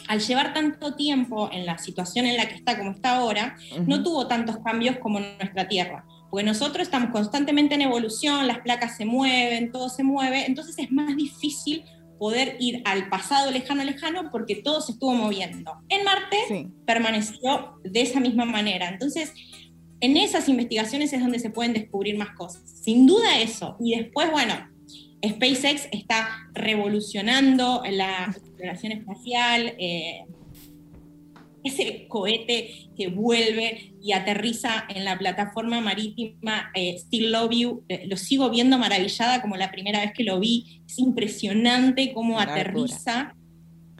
al llevar tanto tiempo en la situación en la que está como está ahora, no tuvo tantos cambios como nuestra Tierra. Porque nosotros estamos constantemente en evolución, las placas se mueven, todo se mueve, entonces es más difícil poder ir al pasado lejano, lejano, porque todo se estuvo moviendo. En Marte permaneció de esa misma manera. Entonces, en esas investigaciones es donde se pueden descubrir más cosas. Sin duda eso. Y después, bueno, SpaceX está revolucionando la exploración espacial. Eh, ese cohete que vuelve y aterriza en la plataforma marítima eh, Still Love You, eh, lo sigo viendo maravillada como la primera vez que lo vi. Es impresionante cómo aterriza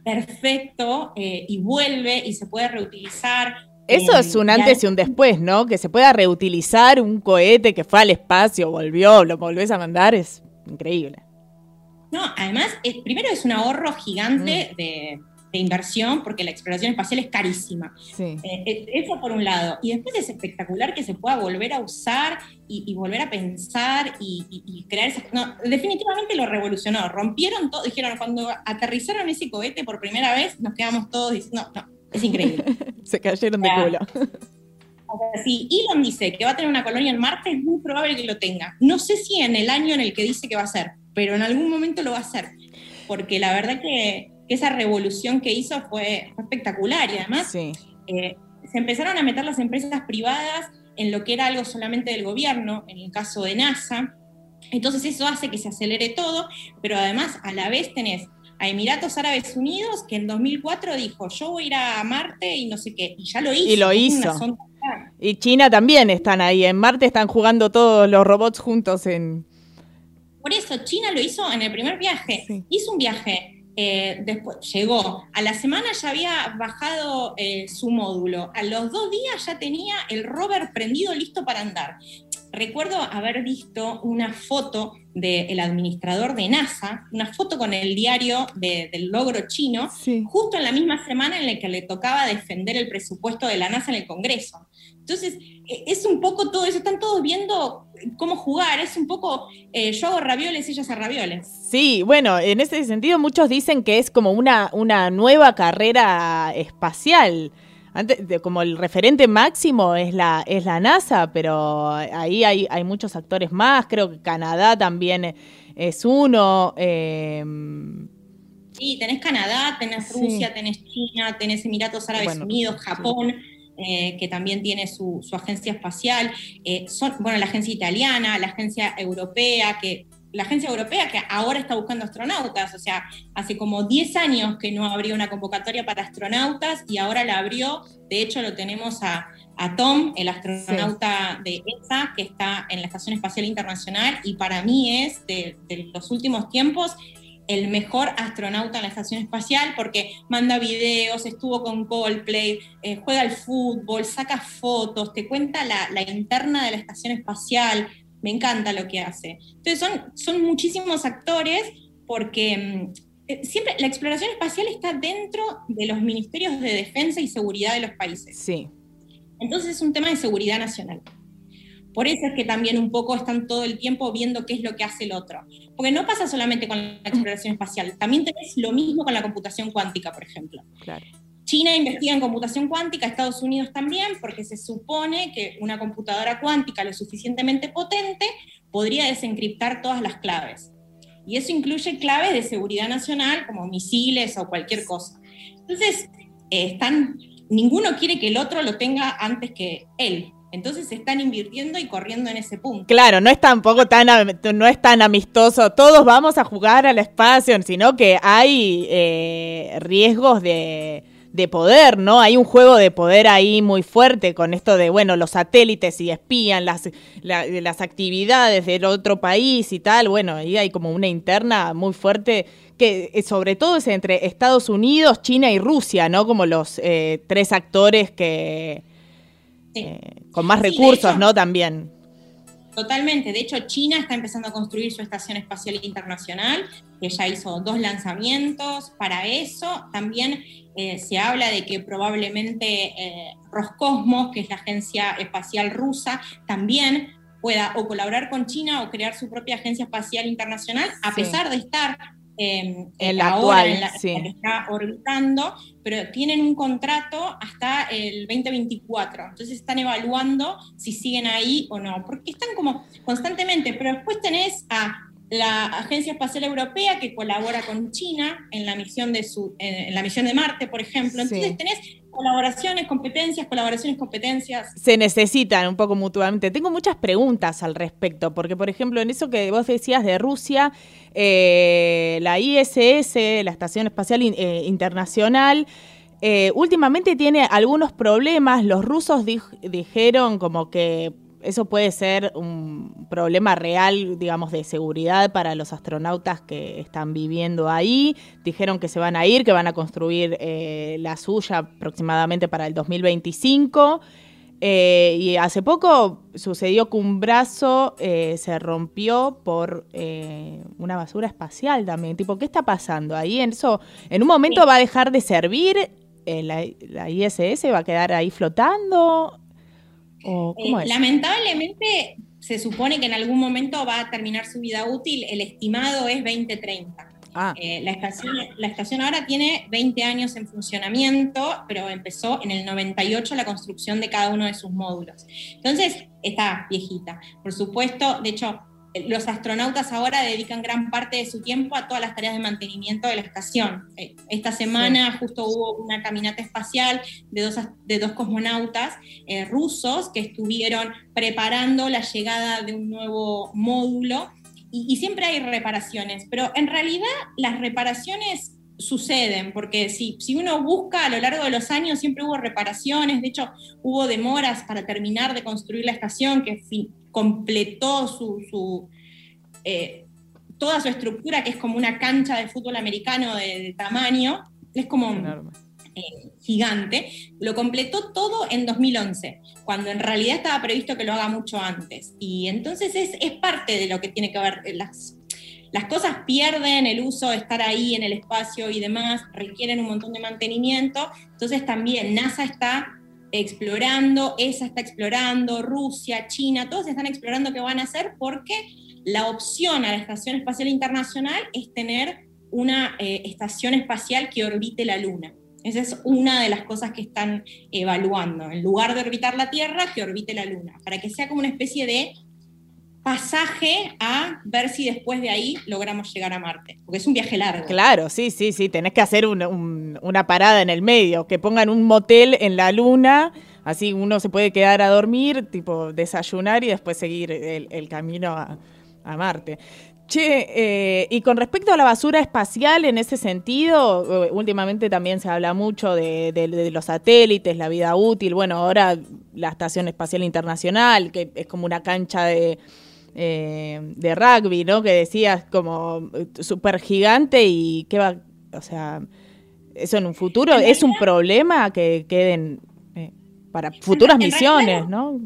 perfecto y vuelve y se puede reutilizar. Eso es un antes y un después, ¿no? Que se pueda reutilizar un cohete que fue al espacio, volvió, lo volvés a mandar, es increíble. No, además, primero es un ahorro gigante mm. de, inversión porque la exploración espacial es carísima. Eh, eh, eso por un lado. Y después es espectacular que se pueda volver a usar y, volver a pensar y, crear esas... No, definitivamente lo revolucionó. Rompieron todo, dijeron, cuando aterrizaron ese cohete por primera vez, nos quedamos todos diciendo, no, no, es increíble. se cayeron de culo. O sea, si Elon dice que va a tener una colonia en Marte, es muy probable que lo tenga. No sé si en el año en el que dice que va a ser, pero en algún momento lo va a hacer, porque la verdad que, esa revolución que hizo fue, espectacular y además eh, se empezaron a meter las empresas privadas en lo que era algo solamente del gobierno, en el caso de NASA. Entonces eso hace que se acelere todo, pero además a la vez tenés a Emiratos Árabes Unidos que en 2004 dijo, yo voy a ir a Marte y no sé qué, y ya lo hizo. Y lo hizo. Y China también están ahí, en Marte están jugando todos los robots juntos en, por eso China lo hizo en el primer viaje. Hizo un viaje, eh, después llegó, a la semana ya había bajado eh, su módulo, a los dos días ya tenía el rover prendido listo para andar. Recuerdo haber visto una foto del administrador de NASA, una foto con el diario del logro chino, justo en la misma semana en la que le tocaba defender el presupuesto de la NASA en el Congreso. Entonces, e, es un poco todo eso, están todos viendo cómo jugar, es un poco eh, yo hago ravioles, ellos a ravioles. Sí, bueno, en ese sentido muchos dicen que es como una, una nueva carrera espacial. Antes, de, como el referente máximo es la, es la NASA, pero ahí hay, hay muchos actores más, creo que Canadá también es uno. Em, sí, tenés Canadá, tenés Rusia, tenés China, tenés Emiratos Árabes Unidos, Japón. Eh, que también tiene su, agencia espacial, eh, son, bueno, la agencia italiana, la agencia europea, que la agencia europea que ahora está buscando astronautas, o sea, hace como 10 años que no abrió una convocatoria para astronautas y ahora la abrió, de hecho lo tenemos a, Tom, el astronauta de ESA, que está en la Estación Espacial Internacional y para mí es de los últimos tiempos el mejor astronauta en la estación espacial porque manda videos, estuvo con Coldplay, eh, juega al fútbol, saca fotos, te cuenta la, interna de la estación espacial. Me encanta lo que hace. Entonces son, son muchísimos actores porque mm, eh, siempre la exploración espacial está dentro de los ministerios de defensa y seguridad de los países. Sí. Entonces es un tema de seguridad nacional. Por eso es que también un poco están todo el tiempo viendo qué es lo que hace el otro. Porque no pasa solamente con la exploración espacial, también tenés lo mismo con la computación cuántica, por ejemplo. China investiga en computación cuántica, Estados Unidos también, porque se supone que una computadora cuántica lo suficientemente potente podría desencriptar todas las claves. Y eso incluye claves de seguridad nacional, como misiles o cualquier cosa. Entonces, eh, están, ninguno quiere que el otro lo tenga antes que él. Entonces están invirtiendo y corriendo en ese punto. Claro, no es tampoco tan no es tan amistoso. Todos vamos a jugar al espacio, sino que hay eh, riesgos de, poder, ¿no? Hay un juego de poder ahí muy fuerte con esto de, bueno, los satélites y espían las, las actividades del otro país y tal. Bueno, ahí hay como una interna muy fuerte que eh, sobre todo es entre Estados Unidos, China y Rusia, ¿no? Como los eh, tres actores que eh, con más recursos, ¿no? También. Totalmente. De hecho, China está empezando a construir su estación espacial internacional, que ya hizo dos lanzamientos. Para eso también eh, se habla de que probablemente eh, Roscosmos, que es la agencia espacial rusa, también pueda o colaborar con China o crear su propia agencia espacial internacional, a pesar de estar Em, en la actual, en la, que está orbitando, pero tienen un contrato hasta el 2024. Entonces están evaluando si siguen ahí o no, porque están como constantemente, pero después tenés a la Agencia Espacial Europea que colabora con China en la misión de su en la misión de Marte, por ejemplo. Entonces tenés colaboraciones, competencias, colaboraciones, competencias. Se necesitan un poco mutuamente. Tengo muchas preguntas al respecto, porque por ejemplo, en eso que vos decías de Rusia, eh, la ISS, la Estación Espacial eh, Internacional, eh, últimamente tiene algunos problemas. Los rusos dijeron como que eso puede ser un problema real, digamos, de seguridad para los astronautas que están viviendo ahí. Dijeron que se van a ir, que van a construir eh, la suya aproximadamente para el 2025. Eh, y hace poco sucedió que un brazo eh, se rompió por una basura espacial también. Tipo, ¿qué está pasando ahí? En eso, en un momento va a dejar de servir la, la ISS, va a quedar ahí flotando. Eh, lamentablemente se supone que en algún momento va a terminar su vida útil, el estimado es 2030. Ah. Eh, la, estación, la estación ahora tiene 20 años en funcionamiento, pero empezó en el 98 la construcción de cada uno de sus módulos. Entonces, está viejita. Por supuesto, de hecho, los astronautas ahora dedican gran parte de su tiempo a todas las tareas de mantenimiento de la estación. Eh, esta semana justo hubo una caminata espacial de dos, de dos cosmonautas eh, rusos que estuvieron preparando la llegada de un nuevo módulo y, siempre hay reparaciones, pero en realidad las reparaciones suceden, porque si, si uno busca a lo largo de los años siempre hubo reparaciones, de hecho hubo demoras para terminar de construir la estación que completó su, eh, toda su estructura, que es como una cancha de fútbol americano de, tamaño, es como eh, gigante, lo completó todo en 2011, cuando en realidad estaba previsto que lo haga mucho antes. Y entonces es, es parte de lo que tiene que ver, las, las cosas pierden el uso de estar ahí en el espacio y demás, requieren un montón de mantenimiento, entonces también NASA está explorando, ESA está explorando, Rusia, China, todos están explorando qué van a hacer porque la opción a la Estación Espacial Internacional es tener una eh, estación espacial que orbite la Luna. Esa es una de las cosas que están evaluando. En lugar de orbitar la Tierra, que orbite la Luna, para que sea como una especie de pasaje a ver si después de ahí logramos llegar a Marte, porque es un viaje largo. Claro, sí, sí, sí, tenés que hacer una parada en el medio, que pongan un motel en la luna, así uno se puede quedar a dormir, tipo desayunar y después seguir el, camino a, Marte. Che, eh, y con respecto a la basura espacial, en ese sentido, eh, últimamente también se habla mucho de, los satélites, la vida útil, bueno, ahora la Estación Espacial Internacional, que es como una cancha de, eh, de rugby, ¿no? Que decías como eh, súper gigante y qué va, o sea, eso en un futuro es un problema que queden eh, para futuras misiones, ¿no?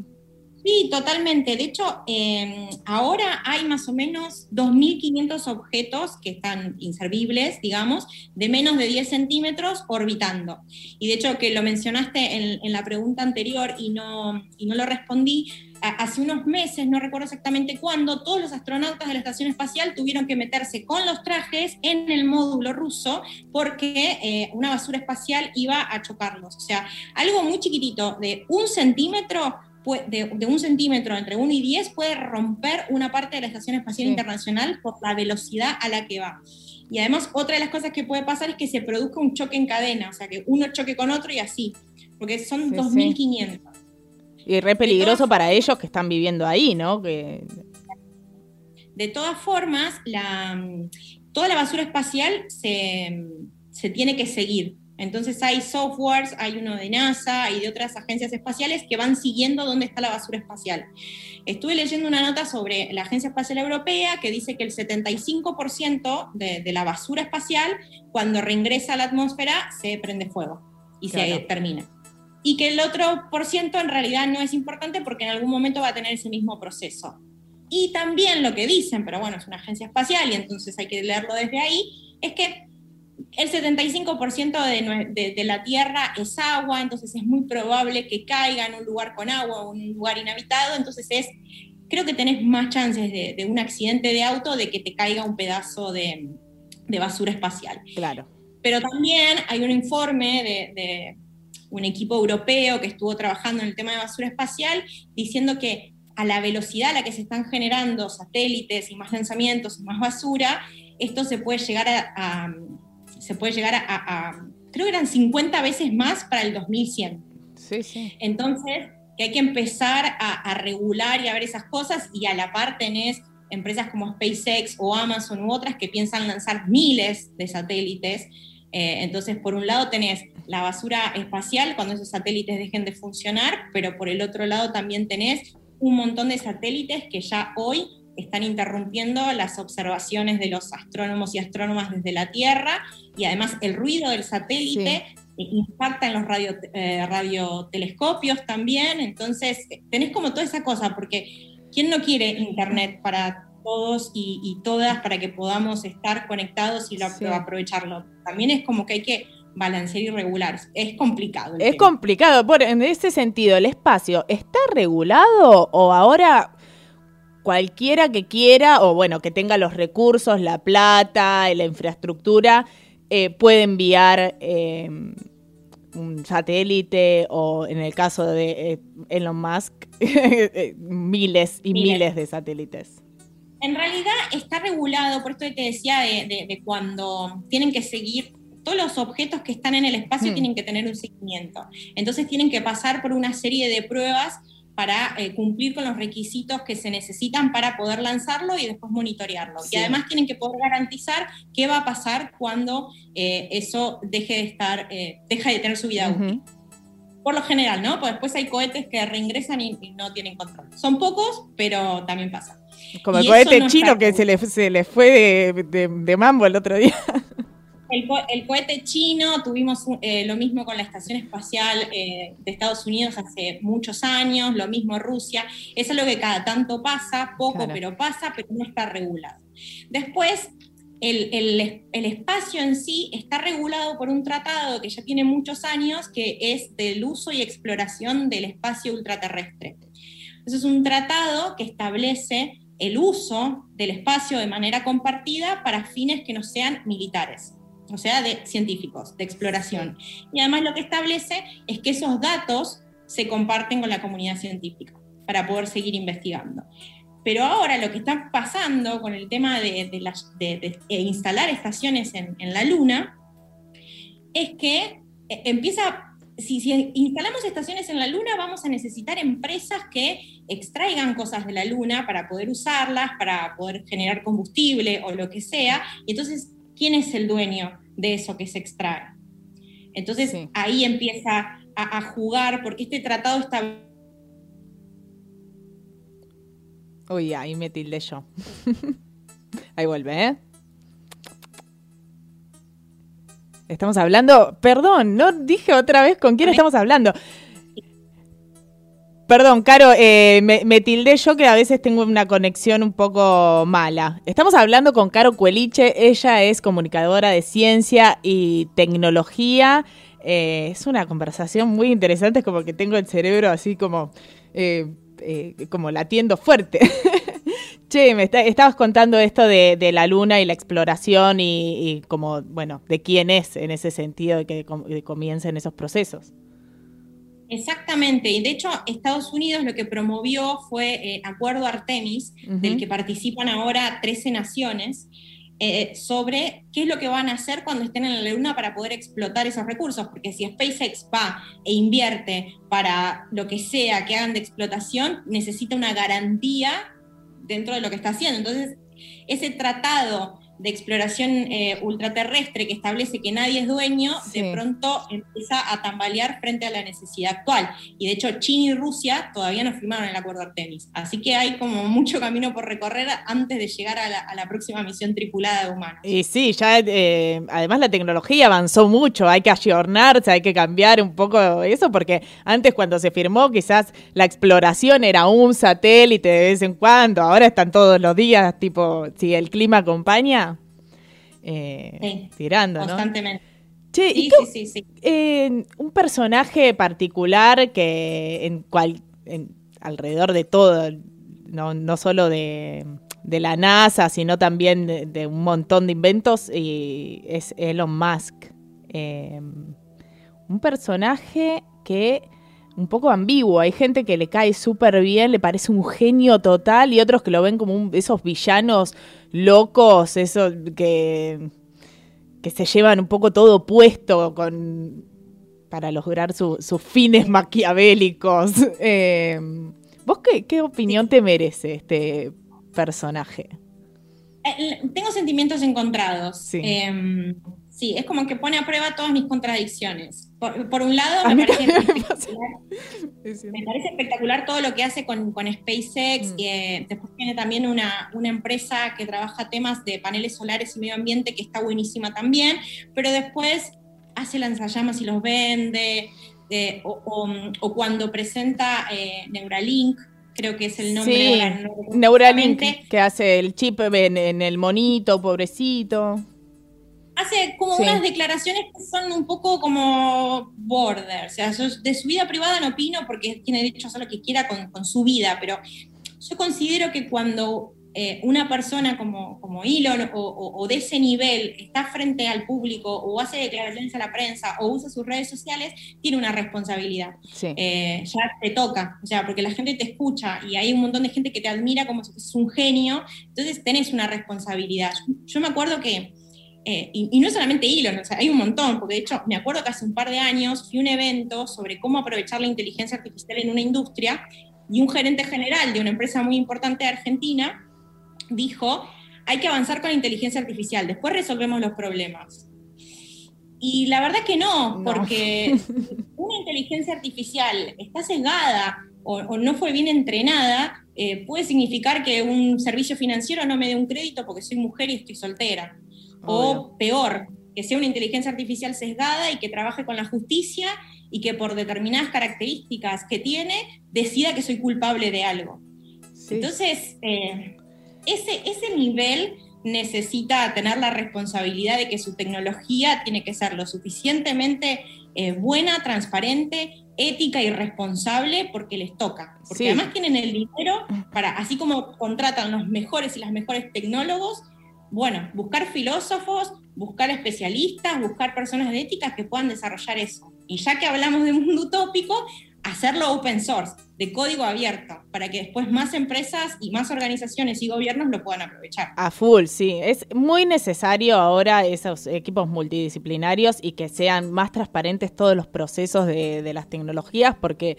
Sí, totalmente. De hecho, em, ahora hay más o menos 2.500 objetos que están inservibles, digamos, de menos de 10 centímetros orbitando. Y de hecho, que lo mencionaste en, en la pregunta anterior y no, y no lo respondí, hace unos meses, no recuerdo exactamente cuándo, todos los astronautas de la Estación Espacial tuvieron que meterse con los trajes en el módulo ruso porque eh, una basura espacial iba a chocarlos. O sea, algo muy chiquitito, de un centímetro, de, de un centímetro entre 1 y 10, puede romper una parte de la Estación Espacial Internacional por la velocidad a la que va. Y además, otra de las cosas que puede pasar es que se produzca un choque en cadena, o sea, que uno choque con otro y así, porque son 2.500. Y re peligroso para ellos que están viviendo ahí, ¿no? De todas formas, toda la basura espacial se, tiene que seguir. Entonces hay softwares, hay uno de NASA y de otras agencias espaciales que van siguiendo dónde está la basura espacial. Estuve leyendo una nota sobre la Agencia Espacial Europea que dice que el 75% de, de, la basura espacial, cuando reingresa a la atmósfera, se prende fuego y se termina y que el otro por ciento en realidad no es importante porque en algún momento va a tener ese mismo proceso. Y también lo que dicen, pero bueno, es una agencia espacial y entonces hay que leerlo desde ahí, es que el 75% de, de, la Tierra es agua, entonces es muy probable que caiga en un lugar con agua o un lugar inhabitado, entonces es, creo que tenés más chances de, de un accidente de auto de que te caiga un pedazo de, basura espacial. Claro. Pero también hay un informe de un equipo europeo que estuvo trabajando en el tema de basura espacial, diciendo que a la velocidad a la que se están generando satélites y más lanzamientos y más basura, esto se puede llegar a, se puede llegar a, creo que eran 50 veces más para el 2100. Sí, sí. Entonces, que hay que empezar a, regular y a ver esas cosas y a la par tenés empresas como SpaceX o Amazon u otras que piensan lanzar miles de satélites. Eh, entonces, por un lado tenés la basura espacial cuando esos satélites dejen de funcionar, pero por el otro lado también tenés un montón de satélites que ya hoy están interrumpiendo las observaciones de los astrónomos y astrónomas desde la Tierra y además el ruido del satélite impacta en los radio, eh, radiotelescopios también, entonces tenés como toda esa cosa, porque ¿quién no quiere Internet para todos y, todas para que podamos estar conectados y aprovecharlo? También es como que hay que balancear y regular. Es complicado. Es complicado. Por, en ese sentido, ¿el espacio está regulado o ahora cualquiera que quiera o bueno, que tenga los recursos, la plata, la infraestructura, eh, puede enviar em, un satélite o en el caso de eh, Elon Musk, miles y miles. de satélites. En realidad está regulado, por esto que te decía, de, cuando tienen que seguir todos los objetos que están en el espacio hmm. tienen que tener un seguimiento. Entonces tienen que pasar por una serie de pruebas para eh, cumplir con los requisitos que se necesitan para poder lanzarlo y después monitorearlo. Y además tienen que poder garantizar qué va a pasar cuando eh, eso deje de estar, eh, deja de tener su vida útil. Por lo general, ¿no? Pues después hay cohetes que reingresan y, no tienen control. Son pocos, pero también pasa. Como el cohete chino que se le, se le fue de mambo el otro día. El, cohete chino, tuvimos eh, lo mismo con la Estación Espacial eh, de Estados Unidos hace muchos años, lo mismo Rusia. Eso es lo que cada tanto pasa, poco pero pasa, pero no está regulado. Después, el, el, espacio en sí está regulado por un tratado que ya tiene muchos años, que es del uso y exploración del espacio ultraterrestre. Eso es un tratado que establece el uso del espacio de manera compartida para fines que no sean militares o sea, de científicos, de exploración. Y además lo que establece es que esos datos se comparten con la comunidad científica para poder seguir investigando. Pero ahora lo que está pasando con el tema de, instalar estaciones en, la Luna es que eh, empieza, si, instalamos estaciones en la Luna, vamos a necesitar empresas que extraigan cosas de la Luna para poder usarlas, para poder generar combustible o lo que sea. Y entonces quién es el dueño de eso que se extrae. Entonces ahí empieza a, jugar, porque este tratado está... Uy, ahí me tilde yo. ahí vuelve, ¿eh? Estamos hablando, perdón, no dije otra vez con quién estamos hablando. Perdón, Caro, eh, me, tildé yo que a veces tengo una conexión un poco mala. Estamos hablando con Caro Cueliche, ella es comunicadora de ciencia y tecnología. Eh, es una conversación muy interesante, es como que tengo el cerebro así como, eh, como latiendo fuerte. che, me estabas contando esto de, la luna y la exploración y, como, bueno, de quién es en ese sentido de que comiencen esos procesos. Exactamente, y de hecho Estados Unidos lo que promovió fue eh, Acuerdo Artemis, del que participan ahora 13 naciones, eh, sobre qué es lo que van a hacer cuando estén en la Luna para poder explotar esos recursos, porque si SpaceX va e invierte para lo que sea que hagan de explotación, necesita una garantía dentro de lo que está haciendo. Entonces, ese tratado de exploración eh, ultraterrestre que establece que nadie es dueño, de pronto empieza a tambalear frente a la necesidad actual. Y de hecho, China y Rusia todavía no firmaron el acuerdo Artemis. Así que hay como mucho camino por recorrer antes de llegar a la, próxima misión tripulada de humanos. Y sí, ya eh, además la tecnología avanzó mucho, hay que ayornarse, hay que cambiar un poco eso, porque antes cuando se firmó quizás la exploración era un satélite de vez en cuando, ahora están todos los días, tipo, si el clima acompaña eh, tirando, constantemente. Che, sí, sí, sí, un personaje particular que en cual, alrededor de todo, no, no solo de, la NASA, sino también de, un montón de inventos, y es Elon Musk. Em, un personaje que un poco ambiguo. Hay gente que le cae súper bien, le parece un genio total, y otros que lo ven como esos villanos locos, eso que, que se llevan un poco todo puesto con, para lograr sus fines maquiavélicos. Eh, ¿Vos qué, qué opinión te merece este personaje? Eh, tengo sentimientos encontrados. Sí. Em, sí. es como que pone a prueba todas mis contradicciones. Por, un lado, me parece, espectacular, todo lo que hace con, SpaceX. Mm. Y, eh, después tiene también una, una, empresa que trabaja temas de paneles solares y medio ambiente que está buenísima también. Pero después hace lanzallamas y los vende. Eh, o, cuando presenta Neuralink, creo que es el nombre. Sí, Neuralink, que hace el chip en, el monito, pobrecito. Hace como unas declaraciones que son un poco como border, o sea, de su vida privada no opino porque tiene derecho a hacer lo que quiera con, con su vida, pero yo considero que cuando eh, una persona como, como Elon o, de ese nivel está frente al público o hace declaraciones a la prensa o usa sus redes sociales, tiene una responsabilidad. Eh, ya te toca, o sea, porque la gente te escucha y hay un montón de gente que te admira como si fueras un genio, entonces tenés una responsabilidad. Yo me acuerdo que, eh, y, no solamente o sea, hay un montón, porque de hecho me acuerdo que hace un par de años fui a un evento sobre cómo aprovechar la inteligencia artificial en una industria y un gerente general de una empresa muy importante de Argentina dijo, hay que avanzar con la inteligencia artificial, después resolvemos los problemas. Y la verdad que no, porque una inteligencia artificial está sesgada o, no fue bien entrenada, eh, puede significar que un servicio financiero no me dé un crédito porque soy mujer y estoy soltera. O peor, que sea una inteligencia artificial sesgada y que trabaje con la justicia y que por determinadas características que tiene decida que soy culpable de algo. Entonces, eh, ese, ese nivel necesita tener la responsabilidad de que su tecnología tiene que ser lo suficientemente eh, buena, transparente, ética y responsable porque les toca. Porque además tienen el dinero para, así como contratan los mejores y las mejores tecnólogos, bueno, buscar filósofos, buscar especialistas, buscar personas de ética que puedan desarrollar eso. Y ya que hablamos de un mundo utópico, hacerlo open source, de código abierto, para que después más empresas y más organizaciones y gobiernos lo puedan aprovechar. A full, sí. Es muy necesario ahora esos equipos multidisciplinarios y que sean más transparentes todos los procesos de, las tecnologías, porque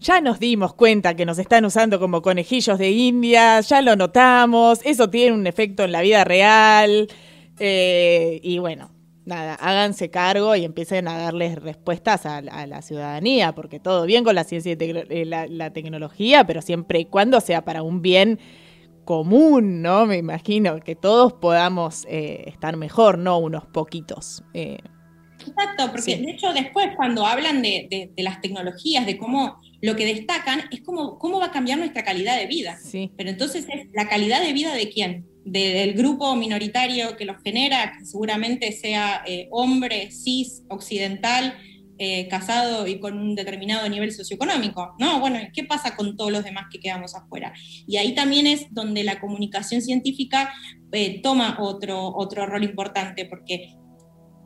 ya nos dimos cuenta que nos están usando como conejillos de India, ya lo notamos, eso tiene un efecto en la vida real. Eh, y bueno, nada, háganse cargo y empiecen a darles respuestas a, la ciudadanía, porque todo bien con la ciencia y eh, la, tecnología, pero siempre y cuando sea para un bien común, ¿no? Me imagino que todos podamos eh, estar mejor, no unos poquitos. Eh. Exacto, porque de hecho después cuando hablan de, las tecnologías, de cómo lo que destacan es cómo, cómo va a cambiar nuestra calidad de vida. Sí. Pero entonces es la calidad de vida de quién? del grupo minoritario que los genera, que seguramente sea eh, hombre, cis, occidental, eh, casado y con un determinado nivel socioeconómico, ¿no? Bueno, ¿qué pasa con todos los demás que quedamos afuera? Y ahí también es donde la comunicación científica eh, toma otro, otro rol importante, porque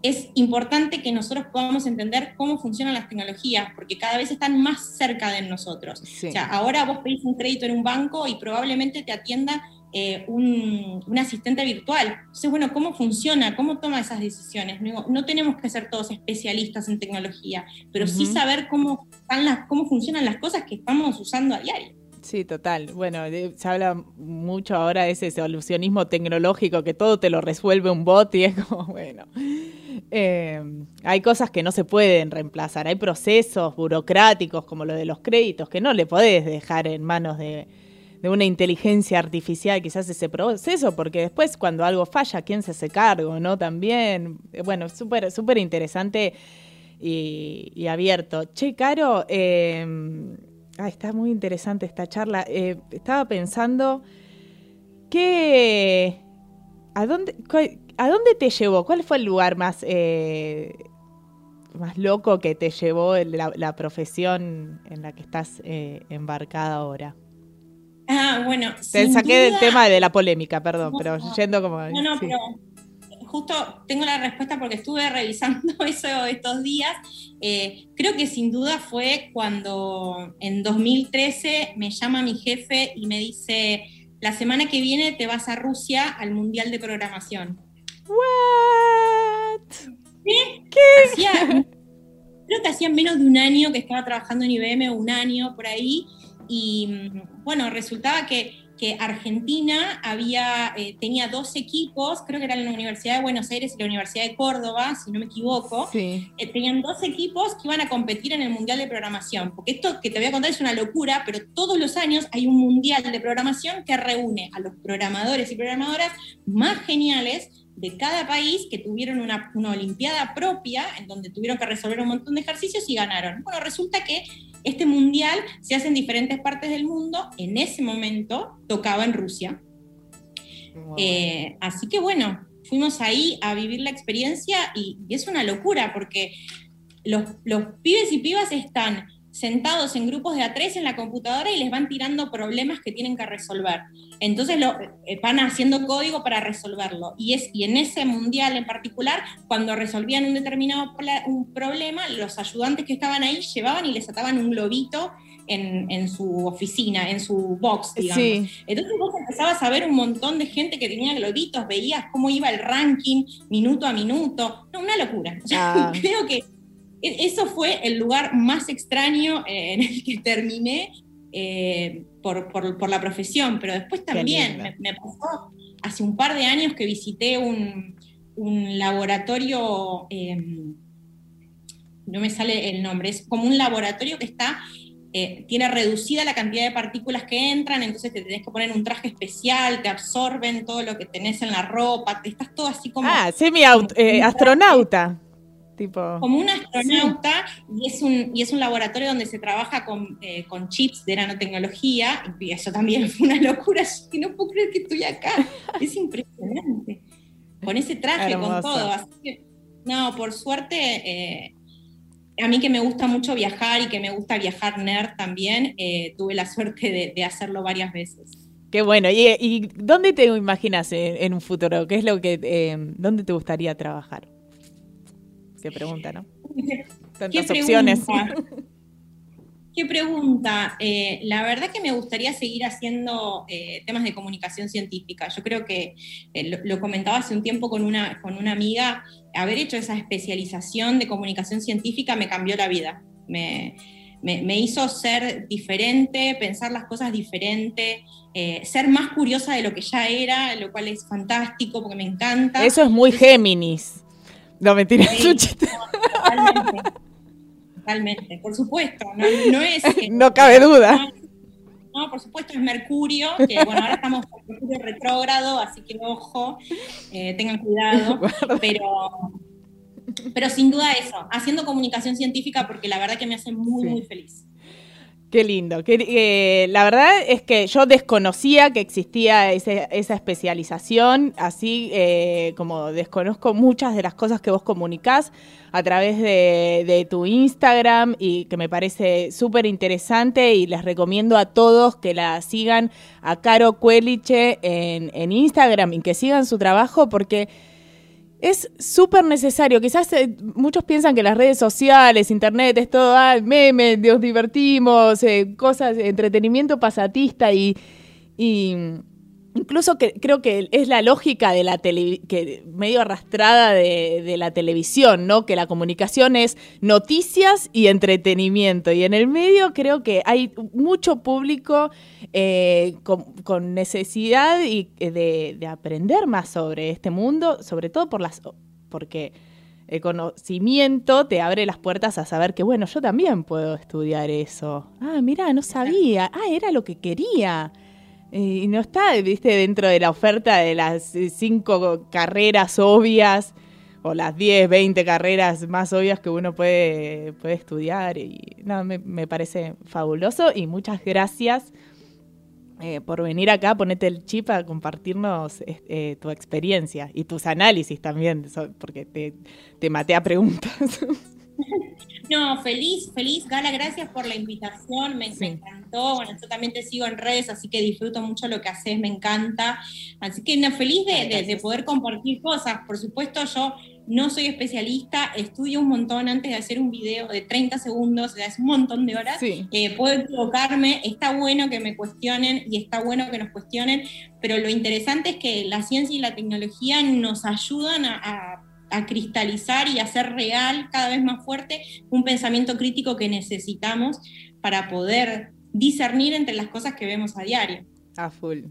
es importante que nosotros podamos entender cómo funcionan las tecnologías, porque cada vez están más cerca de nosotros. O sea, ahora vos pedís un crédito en un banco y probablemente te atienda eh, un, asistente virtual. Entonces, bueno, ¿cómo funciona? ¿Cómo toma esas decisiones? No, tenemos que ser todos especialistas en tecnología, pero sí saber cómo, están las, cómo funcionan las cosas que estamos usando a diario. Sí, total. Bueno, se habla mucho ahora de ese solucionismo tecnológico que todo te lo resuelve un bot y es como, bueno, eh, hay cosas que no se pueden reemplazar, hay procesos burocráticos como lo de los créditos que no le podés dejar en manos de, una inteligencia artificial quizás ese proceso, porque después cuando algo falla, ¿quién se hace cargo? ¿No? También, eh, bueno, súper súper interesante y, abierto. Che, Caro, eh, está muy interesante esta charla. Eh, estaba pensando que... ¿A dónde, ¿A dónde te llevó? ¿Cuál fue el lugar más, más loco que te llevó la, la profesión en la que estás embarcada ahora? Ah, bueno. Te saqué del tema de la polémica, perdón, pero yendo como. No, no, pero justo tengo la respuesta porque estuve revisando eso estos días. Eh, creo que sin duda fue cuando en 2013 me llama mi jefe y me dice: La semana que viene te vas a Rusia al Mundial de Programación. ¿Qué? ¿Qué? creo que hacía menos de un año que estaba trabajando en IBM, un año por ahí, y mm, bueno, resultaba que que Argentina había, eh, tenía dos equipos, creo que eran la Universidad de Buenos Aires y la Universidad de Córdoba, si no me equivoco, eh, tenían dos equipos que iban a competir en el Mundial de Programación. Porque esto que te voy a contar es una locura, pero todos los años hay un Mundial de Programación que reúne a los programadores y programadoras más geniales de cada país que tuvieron una, una Olimpiada propia, en donde tuvieron que resolver un montón de ejercicios y ganaron. Bueno, resulta que este mundial se hace en diferentes partes del mundo. En ese momento tocaba en Rusia. Eh, así que bueno, fuimos ahí a vivir la experiencia y, es una locura porque los, los, pibes y pibas están sentados en grupos de A3 en la computadora y les van tirando problemas que tienen que resolver. Entonces lo, eh, van haciendo código para resolverlo. Y, es, y en ese mundial en particular, cuando resolvían un determinado un problema, los ayudantes que estaban ahí llevaban y les ataban un globito en, en, su oficina, en su box, digamos. Entonces vos empezabas a ver un montón de gente que tenía globitos, veías cómo iba el ranking minuto a minuto. No, una locura. Ah. Creo que eso fue el lugar más extraño eh, en el que terminé eh, por, la profesión, pero después también me, pasó hace un par de años que visité un, laboratorio, em, no me sale el nombre, es como un laboratorio que está eh, tiene reducida la cantidad de partículas que entran, entonces te tenés que poner un traje especial, te absorben todo lo que tenés en la ropa, te estás todo así como... Ah, semi-astronauta. Como un astronauta y, es un, y es un laboratorio donde se trabaja con, eh, con chips de nanotecnología y eso también fue una locura, que no puedo creer que estoy acá, es impresionante. Con ese traje, con todo. Así que, no, por suerte, eh, a mí que me gusta mucho viajar y que me gusta viajar nerd también, eh, tuve la suerte de, hacerlo varias veces. Qué bueno. ¿Y, dónde te imaginas en, un futuro? ¿Qué es lo que, dónde te gustaría trabajar? Qué pregunta, ¿no? Tantas ¿Qué opciones. ¿Qué pregunta? Eh, la verdad que me gustaría seguir haciendo eh, temas de comunicación científica. Yo creo que eh, lo, comentaba hace un tiempo con una, con una amiga, haber hecho esa especialización de comunicación científica me cambió la vida. Me, me, hizo ser diferente, pensar las cosas diferente, ser más curiosa de lo que ya era, lo cual es fantástico porque me encanta. Eso es muy Géminis. No, mentira, totalmente, por supuesto, no, es... no cabe duda. No, por supuesto es Mercurio, que bueno, ahora estamos con Mercurio retrógrado, así que ojo, eh, tengan cuidado, pero, pero sin duda eso, haciendo comunicación científica porque la verdad que me hace muy, muy feliz. Qué lindo. Eh, la verdad es que yo desconocía que existía esa especialización, así eh, como desconozco muchas de las cosas que vos comunicás a través de, tu Instagram y que me parece súper interesante y les recomiendo a todos que la sigan a Caro Cueliche en, en Instagram y que sigan su trabajo porque es súper necesario. Quizás eh, muchos piensan que las redes sociales, internet, es todo ah, meme, nos divertimos, eh, cosas, entretenimiento pasatista y, y Incluso que, creo que es la lógica de la tele, que medio arrastrada de, la televisión, ¿no? Que la comunicación es noticias y entretenimiento. Y en el medio creo que hay mucho público eh, con, necesidad y, eh, de, aprender más sobre este mundo, sobre todo por las porque el conocimiento te abre las puertas a saber que, bueno, yo también puedo estudiar eso. Ah, mira, no sabía. Ah, era lo que quería. Y no está, viste, dentro de la oferta de las cinco carreras obvias o las 10, 20 carreras más obvias que uno puede, puede estudiar. Y no, me, parece fabuloso y muchas gracias eh, por venir acá, ponete el chip a compartirnos eh, tu experiencia y tus análisis también, porque te, te maté a preguntas. No, feliz, feliz. Gala, gracias por la invitación, me, encantó. Bueno, yo también te sigo en redes, así que disfruto mucho lo que haces, me encanta. Así que no, feliz de, poder compartir cosas. Por supuesto, yo no soy especialista, estudio un montón antes de hacer un video de 30 segundos, es un montón de horas. Eh, puedo equivocarme, está bueno que me cuestionen y está bueno que nos cuestionen, pero lo interesante es que la ciencia y la tecnología nos ayudan a a cristalizar y hacer real cada vez más fuerte un pensamiento crítico que necesitamos para poder discernir entre las cosas que vemos a diario. A full.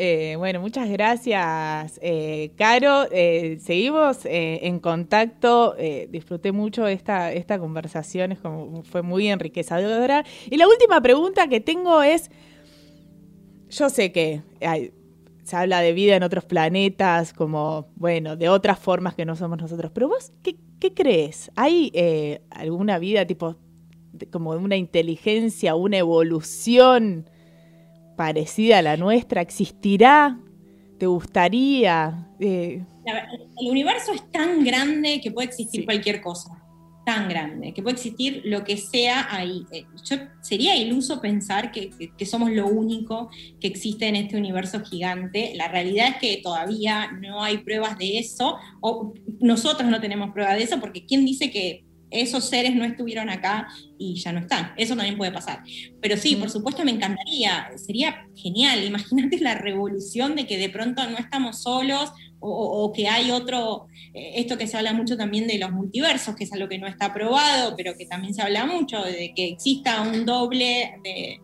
Eh, bueno, muchas gracias, eh, Caro. Eh, seguimos en contacto. disfruté mucho esta, esta conversación, es como, fue muy enriquecedora. Y la última pregunta que tengo es, yo sé que se habla de vida en otros planetas, como, bueno, de otras formas que no somos nosotros, pero vos, ¿qué, qué crees? ¿Hay alguna vida tipo, como una inteligencia, una evolución? parecida a la nuestra? ¿Existirá? ¿Te gustaría? Eh, el universo es tan grande que puede existir cualquier cosa. Tan grande, que puede existir lo que sea ahí. Eh, yo, sería iluso pensar que, somos lo único que existe en este universo gigante. La realidad es que todavía no hay pruebas de eso, o nosotros no tenemos pruebas de eso, porque ¿quién dice que esos seres no estuvieron acá y ya no están. Eso también puede pasar. Pero sí, por supuesto me encantaría, sería genial. Imagínate la revolución de que de pronto no estamos solos o, que hay otro, eh, esto que se habla mucho también de los multiversos, que es algo que no está probado, pero que también se habla mucho, de que exista un doble de,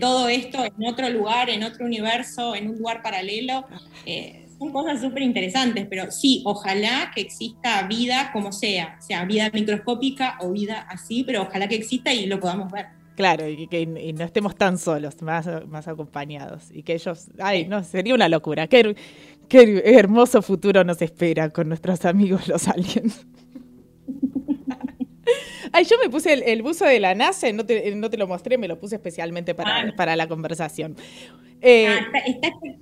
todo esto en otro lugar, en otro universo, en un lugar paralelo. Eh, son cosas súper interesantes, pero sí, ojalá que exista vida como sea, sea vida microscópica o vida así, pero ojalá que exista y lo podamos ver. Claro, y que no estemos tan solos, más, más acompañados. Y que ellos, ay, no, sería una locura. Qué, qué hermoso futuro nos espera con nuestros amigos los aliens. Ay, yo me puse el, buzo de la NASA, no te, no te, lo mostré, me lo puse especialmente para, ah. para la conversación. Eh, ah,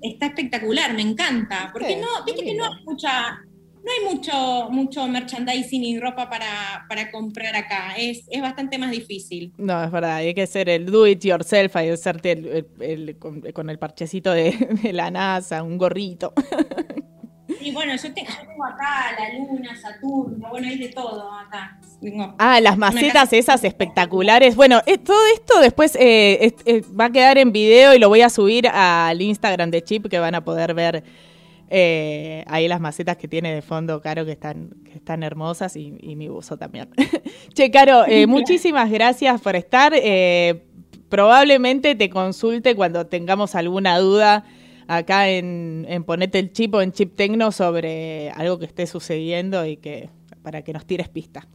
está, espectacular, me encanta. Porque no, viste que no hay mucha, no hay mucho, mucho merchandising y ropa para, comprar acá. Es, es bastante más difícil. No, es verdad, hay que ser el do it yourself, hay que hacerte el, con, el parchecito de, de la NASA, un gorrito. Y bueno, yo, tengo acá la luna, Saturno, bueno, hay de todo acá. ah, las macetas esas espectaculares. Bueno, eh, todo esto después eh, eh, va a quedar en video y lo voy a subir al Instagram de Chip que van a poder ver ahí las macetas que tiene de fondo, Caro, que están, que están hermosas y, mi buzo también. che, Caro, muchísimas gracias por estar. probablemente te consulte cuando tengamos alguna duda acá en, Ponete el Chip o en Chip Tecno sobre algo que esté sucediendo y que para que nos tires pista.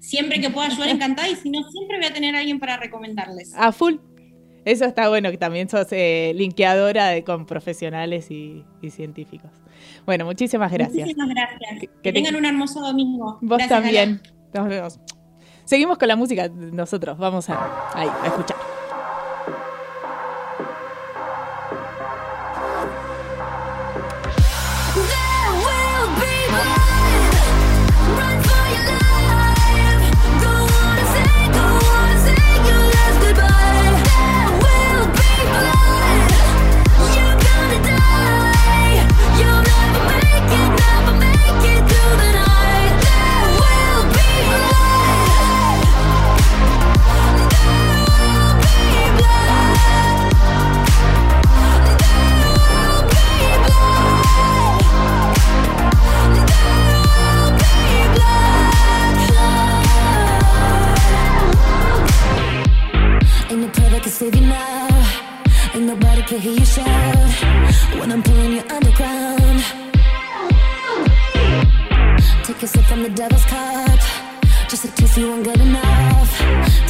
Siempre que pueda ayudar, encantada, y si no, siempre voy a tener a alguien para recomendarles. A full. Eso está bueno, que también sos eh, linkeadora de, con profesionales y, científicos. Bueno, muchísimas gracias. Muchísimas gracias. Que, tengan un hermoso domingo. Vos también. Nos vemos. Seguimos con la música nosotros. Vamos a, ahí, a escuchar. Save you now. Ain't nobody can hear you shout when I'm pulling you underground. Take a sip from the devil's cup, just a taste you won't get enough.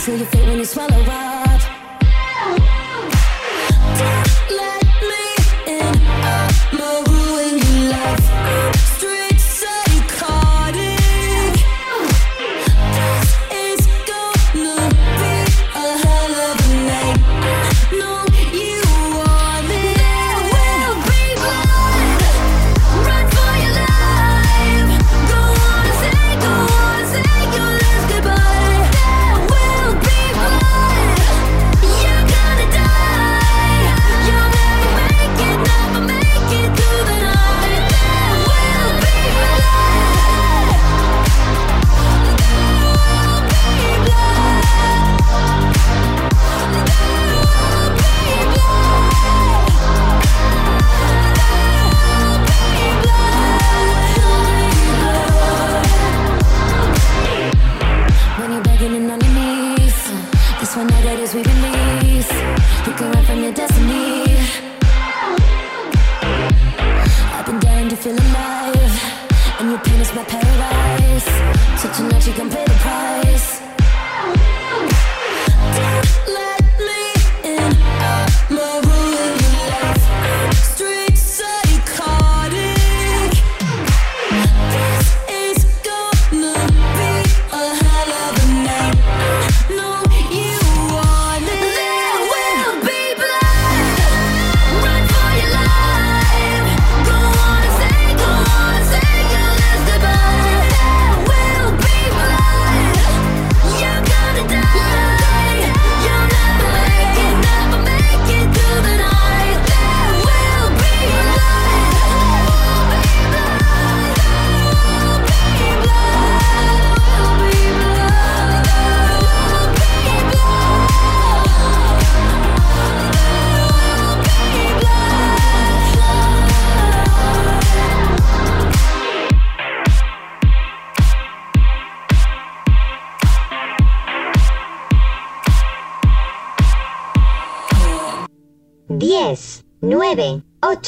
Till you fade when you swallow up. Don't let for negatives we release. You can run from your destiny. I've been dying to feel alive, and your pain is my paradise. Such an edge, you can pay the price.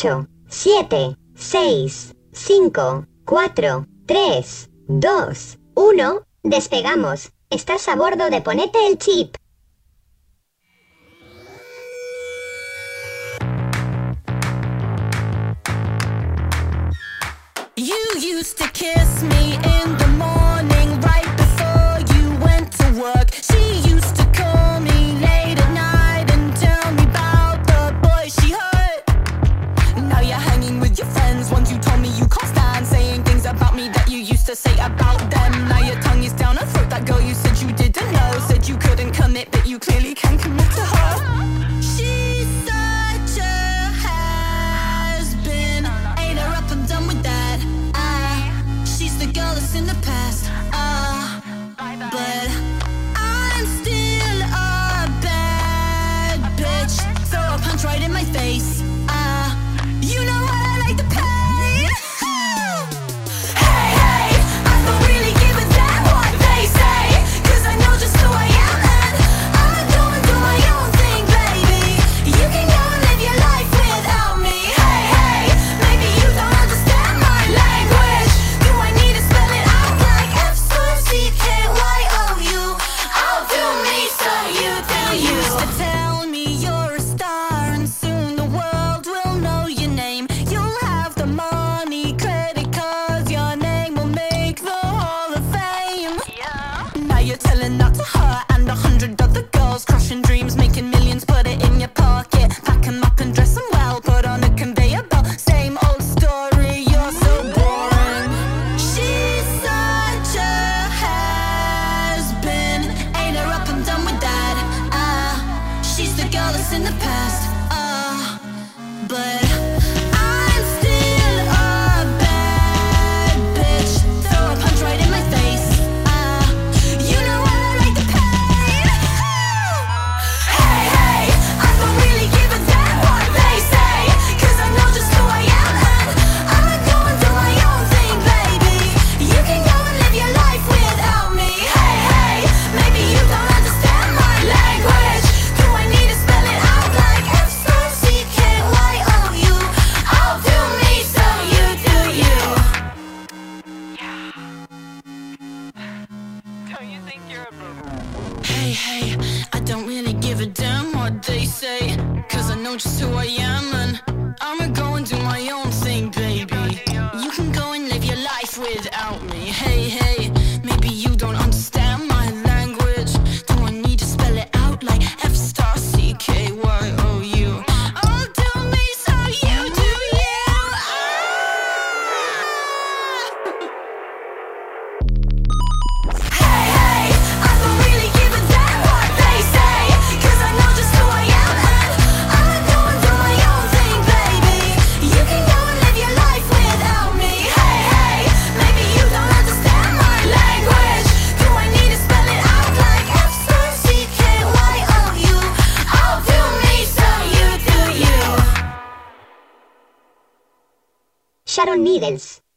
8, 7, 6, 5, 4, 3, 2, 1. Despegamos. Estás a bordo de Ponete el Chip. You used to kiss me in the morning right before you went to work. She used to to say about them. Now your tongue is down. Her throat That girl you said you didn't know. Said you couldn't commit But you clearly can commit to her. She's such a has-been. Ain't her up, I'm done with that. Ah, She's the girl that's in the past. Ah, But I'm still a bad bitch. Throw a punch right in my face.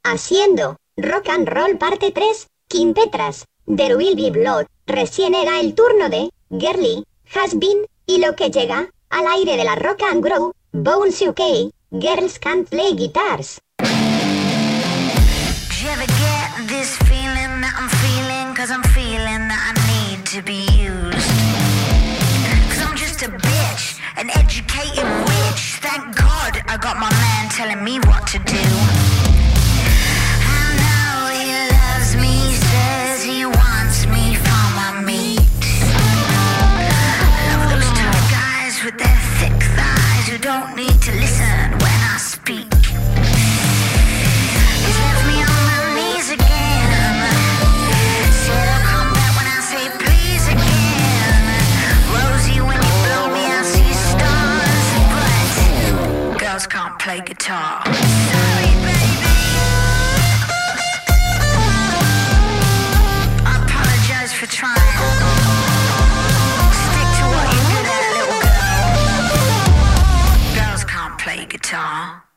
Haciendo Rock and Roll Parte 3, Kim Petras, There Will Be Blood. Recién era el turno de Girly, Has Been, y lo que llega, al aire de la Rock and Grow, Bones UK, Girls Can't Play Guitars. Don't need to listen when I speak. Left me on my knees again. Said I'll come back when I say please again. Rosie, when you me, I see stars. But girls can't play guitar. Play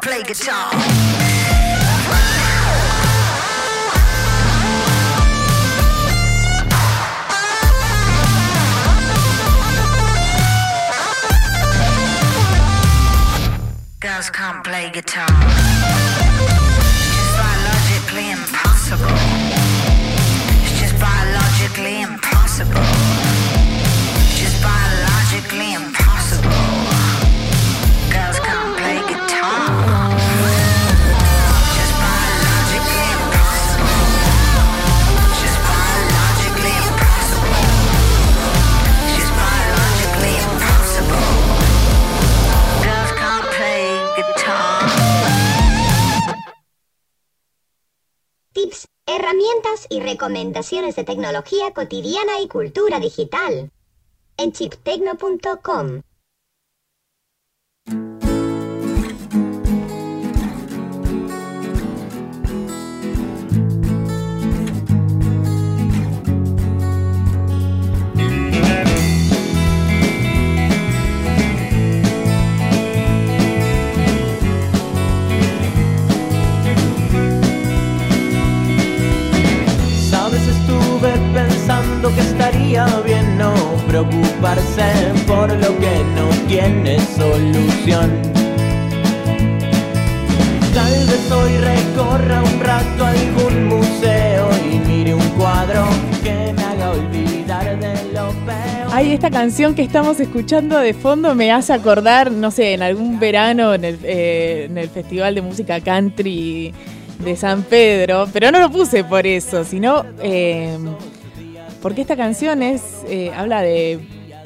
play guitar. Girls can't play guitar. It's biologically impossible. Y recomendaciones de tecnología cotidiana y cultura digital. En chiptecno.com. pensando que estaría bien no preocuparse por lo que no tiene solución. Tal vez hoy recorra un rato algún museo y mire un cuadro que me haga olvidar de lo peor. Ay, esta canción que estamos escuchando de fondo me hace acordar, no sé, en algún verano en el, eh, en el Festival de Música Country de San Pedro, pero no lo puse por eso, sino eh, porque esta canción es eh, habla de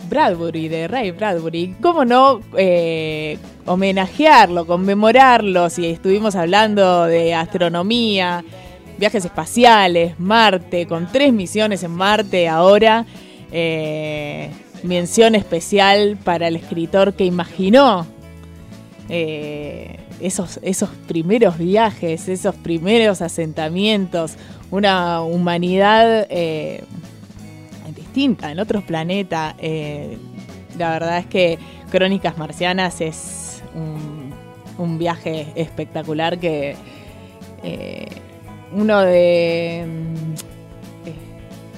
Bradbury, de Ray Bradbury. ¿Cómo no eh, homenajearlo, conmemorarlo? Si estuvimos hablando de astronomía, viajes espaciales, Marte, con tres misiones en Marte ahora. eh, mención especial para el escritor que imaginó esos, esos primeros viajes, esos primeros asentamientos, una humanidad en otros planetas. eh, la verdad es que Crónicas Marcianas es un, viaje espectacular que eh, uno de... eh,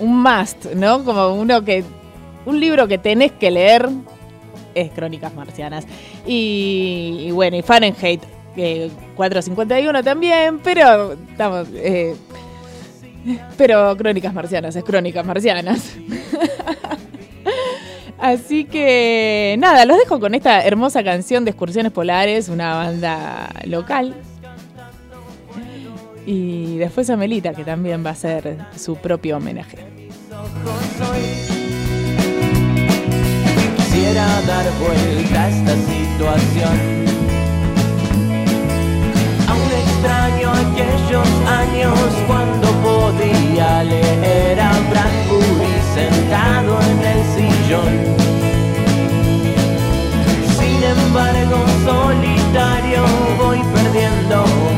un must, ¿no? Como uno que... Un libro que tenés que leer es Crónicas Marcianas. Y, y bueno, y Fahrenheit eh, 451 también, pero estamos... pero Crónicas Marcianas es Crónicas Marcianas. Así que nada, los dejo con esta hermosa canción de Excursiones Polares, una banda local. Y después Amelita, que también va a hacer su propio homenaje. Quisiera dar vuelta a esta situación. Aún extraño aquellos años cuando podía leer a Bradbury sentado en el sillón. Sin embargo, solitario voy perdiéndome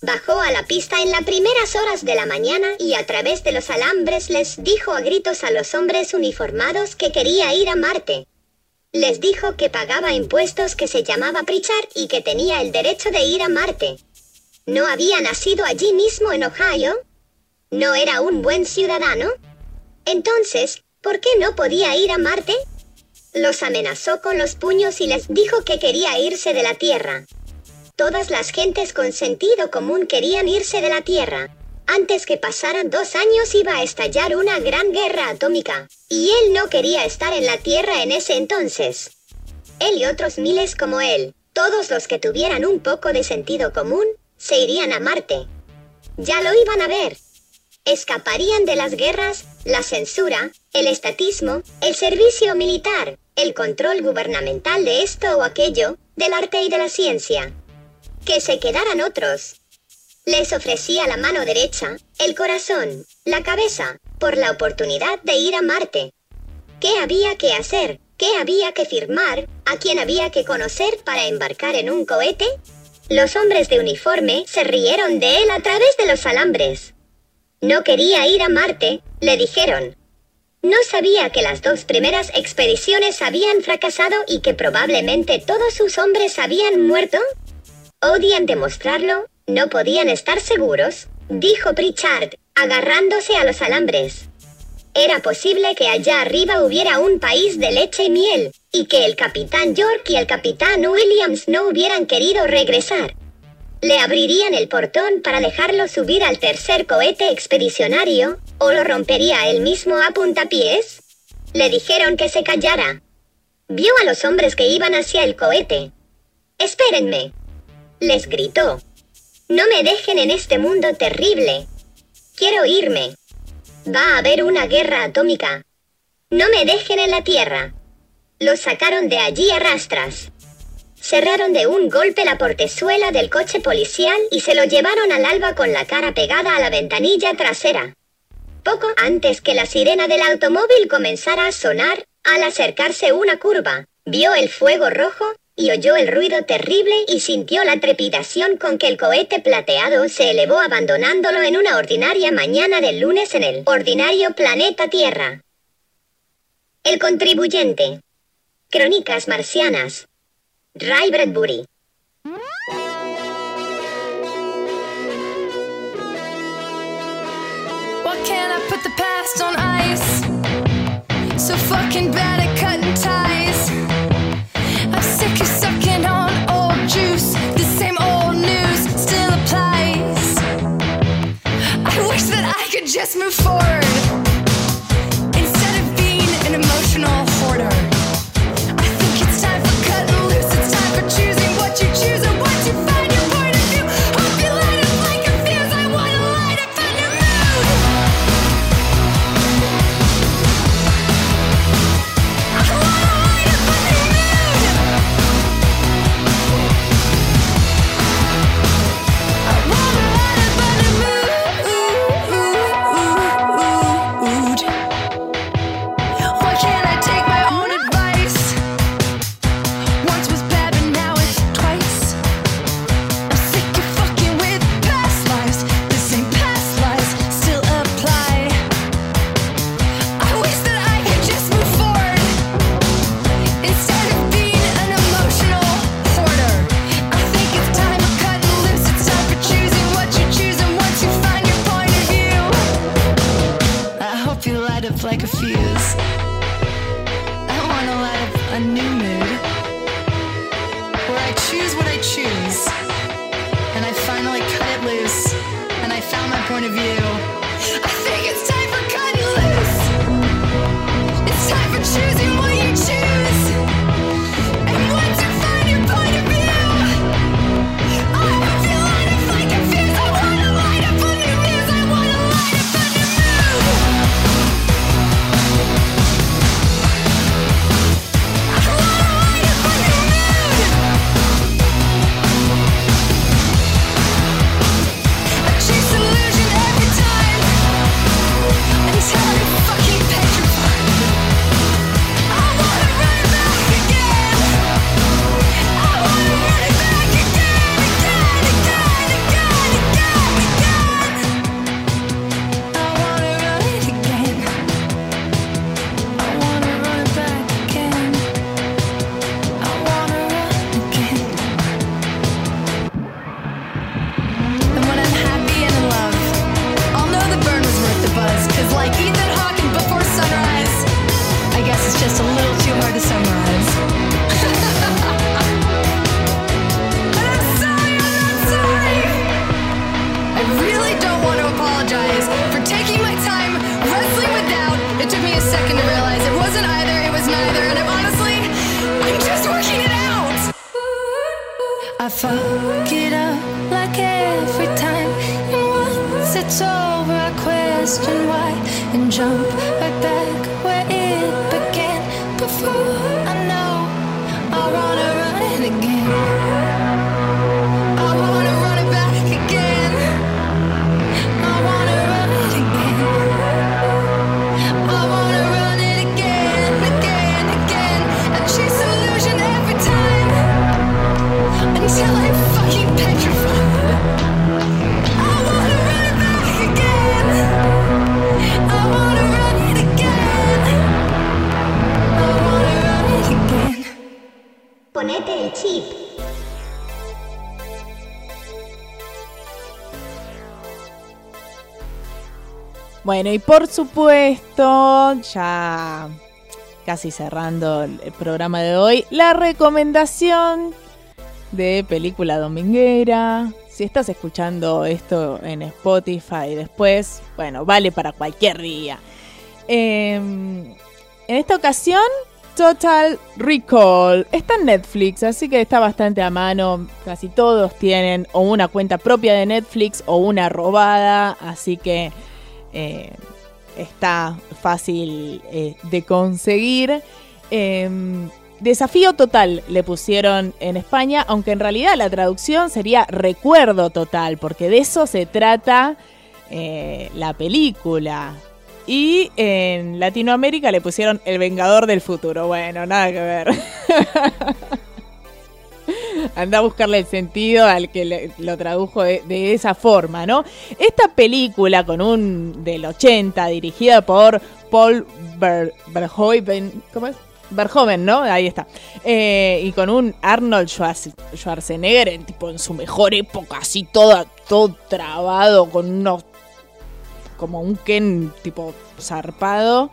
Bajó a la pista en las primeras horas de la mañana y a través de los alambres les dijo a gritos a los hombres uniformados que quería ir a Marte. Les dijo que pagaba impuestos que se llamaba Pritchard y que tenía el derecho de ir a Marte. ¿No había nacido allí mismo en Ohio? ¿No era un buen ciudadano? Entonces, ¿por qué no podía ir a Marte? Los amenazó con los puños y les dijo que quería irse de la Tierra. Todas las gentes con sentido común querían irse de la Tierra. Antes que pasaran dos años iba a estallar una gran guerra atómica, y él no quería estar en la Tierra en ese entonces. Él y otros miles como él, todos los que tuvieran un poco de sentido común, se irían a Marte. Ya lo iban a ver. Escaparían de las guerras, la censura, el estatismo, el servicio militar, el control gubernamental de esto o aquello, del arte y de la ciencia. Que se quedaran otros. Les ofrecía la mano derecha, el corazón, la cabeza, por la oportunidad de ir a Marte. ¿Qué había que hacer? ¿Qué había que firmar? ¿A quién había que conocer para embarcar en un cohete? Los hombres de uniforme se rieron de él a través de los alambres. No quería ir a Marte, le dijeron. No sabía que las dos primeras expediciones habían fracasado y que probablemente todos sus hombres habían muerto. Odian demostrarlo, no podían estar seguros, dijo Pritchard, agarrándose a los alambres. Era posible que allá arriba hubiera un país de leche y miel, y que el capitán York y el capitán Williams no hubieran querido regresar. Le abrirían el portón para dejarlo subir al tercer cohete expedicionario, o lo rompería él mismo a puntapiés. Le dijeron que se callara. Vio a los hombres que iban hacia el cohete. Espérenme. Les gritó. No me dejen en este mundo terrible. Quiero irme. Va a haber una guerra atómica. No me dejen en la Tierra. Los sacaron de allí a rastras. Cerraron de un golpe la portezuela del coche policial y se lo llevaron al alba con la cara pegada a la ventanilla trasera. Poco antes que la sirena del automóvil comenzara a sonar, al acercarse una curva, vio el fuego rojo y oyó el ruido terrible y sintió la trepidación con que el cohete plateado se elevó abandonándolo en una ordinaria mañana del lunes en el ordinario planeta Tierra. El contribuyente. Crónicas marcianas. Ray Bradbury. So fucking bad just move forward question why. And jump right back where it began. Before Bueno, y por supuesto, ya casi cerrando el programa de hoy, la recomendación de película dominguera. Si estás escuchando esto en Spotify después, bueno, vale para cualquier día. Em, en esta ocasión, Total Recall. Está en Netflix, así que está bastante a mano. Casi todos tienen o una cuenta propia de Netflix o una robada, así que eh, está fácil eh, de conseguir. Em, Desafío total le pusieron en España, aunque en realidad la traducción sería recuerdo total, porque de eso se trata eh, la película. Y en Latinoamérica le pusieron El Vengador del Futuro. Bueno, nada que ver. Anda a buscarle el sentido al que le- lo tradujo de, esa forma, ¿no? Esta película con un del 80, dirigida por Paul Ver- Verhoeven, ¿cómo es? Verhoeven, ¿no? Ahí está. Eh, y con un Arnold Schwarz- Schwarzenegger en, tipo, en su mejor época, así todo, todo trabado, con unos como un Ken tipo zarpado.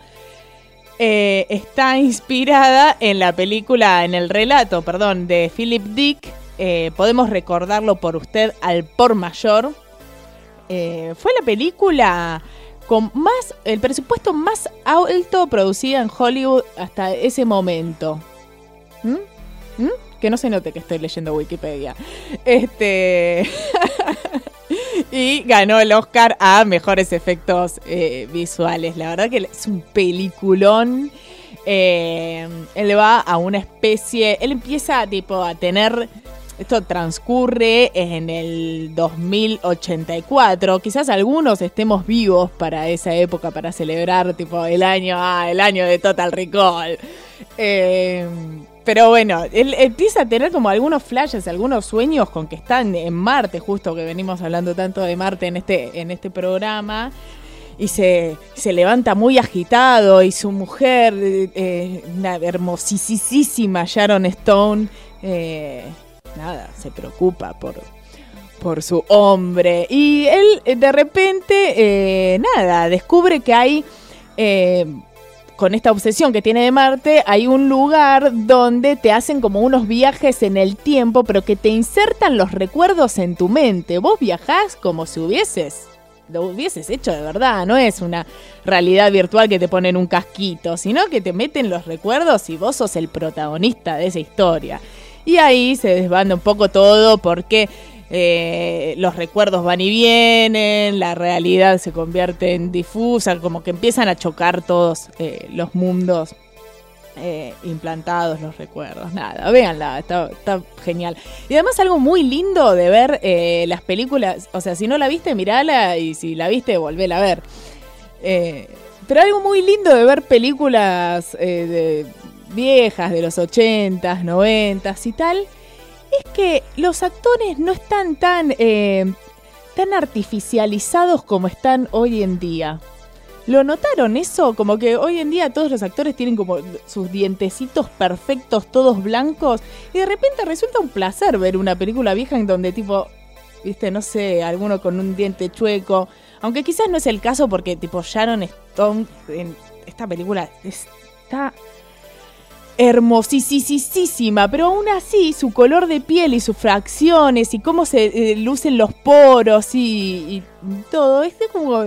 Eh, está inspirada en la película, en el relato, perdón, de Philip Dick. Eh, podemos recordarlo por usted al por mayor. Eh, fue la película con más, el presupuesto más alto producida en Hollywood hasta ese momento. ¿Mm? ¿Mm? Que no se note que estoy leyendo Wikipedia. Este. y ganó el Oscar a mejores efectos eh, visuales. La verdad que es un peliculón. Eh, él va a una especie. Él empieza tipo a tener. Esto transcurre en el 2084. Quizás algunos estemos vivos para esa época, para celebrar tipo el año, ah, el año de Total Recall. Eh, pero bueno, él empieza a tener como algunos flashes, algunos sueños con que están en Marte, justo que venimos hablando tanto de Marte en este, en este programa. Y se, se levanta muy agitado y su mujer, eh, una hermosísima Sharon Stone, eh, nada, se preocupa por, por su hombre. Y él eh, de repente, nada, descubre que hay, con esta obsesión que tiene de Marte, hay un lugar donde te hacen como unos viajes en el tiempo, pero que te insertan los recuerdos en tu mente. Vos viajás como si hubieses lo hubieses hecho de verdad, no es una realidad virtual que te ponen un casquito, sino que te meten los recuerdos y vos sos el protagonista de esa historia. Y ahí se desbanda un poco todo porque eh, los recuerdos van y vienen, la realidad se convierte en difusa, como que empiezan a chocar todos eh, los mundos eh, implantados, los recuerdos. Nada, véanla, está, genial. Y además algo muy lindo de ver las películas, o sea, si no la viste, mirala y si la viste, volvela a ver. Pero algo muy lindo de ver películas viejas, de los 80s, 90s y tal, es que los actores no están tan, eh, tan artificializados como están hoy en día. ¿Lo notaron eso? Como que hoy en día todos los actores tienen como sus dientecitos perfectos, todos blancos, y de repente resulta un placer ver una película vieja en donde tipo, viste, no sé, alguno con un diente chueco, aunque quizás no es el caso porque tipo Sharon Stone en esta película está hermosísima, pero aún así su color de piel y sus fracciones y cómo se eh, lucen los poros y, todo, es de como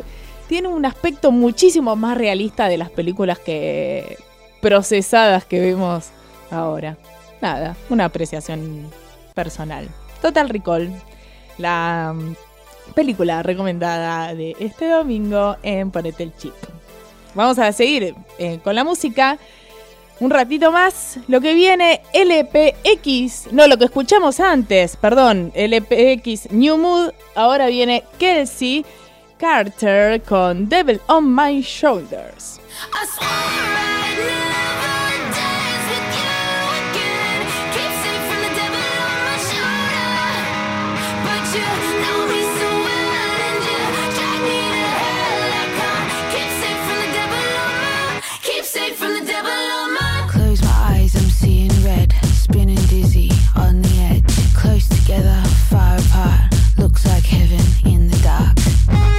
tiene un aspecto muchísimo más realista de las películas que procesadas que vemos ahora. Nada, una apreciación personal. Total Recall, la mm, película recomendada de este domingo en Ponete el Chip. Vamos a seguir eh, con la música. Un ratito más, lo que viene LPX, no lo que escuchamos antes, perdón, LPX New Mood, ahora viene Kelsey Carter con Devil on My Shoulders. Together, far apart. Looks like heaven in the dark.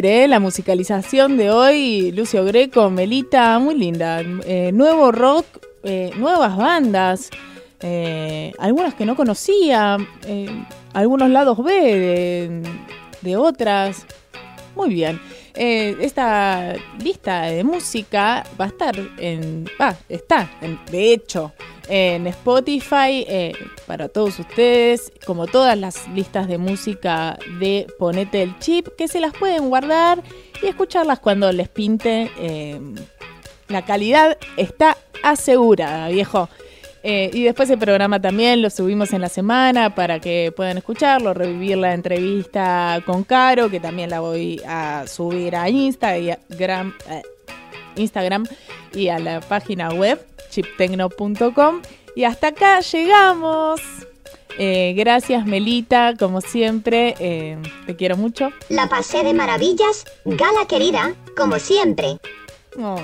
¿Eh? La musicalización de hoy, Lucio Greco, Melita, muy linda. Eh, nuevo rock, eh, nuevas bandas, algunas que no conocía, algunos lados B de, otras. Muy bien. Esta lista de música va a estar en. Va, está, en- de hecho, en Spotify eh, para todos ustedes, como todas las listas de música de Ponete el Chip, que se las pueden guardar y escucharlas cuando les pinte. eh, la calidad está asegurada, viejo. Eh, y después el programa también lo subimos en la semana para que puedan escucharlo, revivir la entrevista con Caro, que también la voy a subir a Instagram, Instagram y a la página web chiptecno.com. Y hasta acá llegamos. Eh, gracias Melita, como siempre, eh, te quiero mucho. La pasé de maravillas, Gala querida, como siempre. Oh,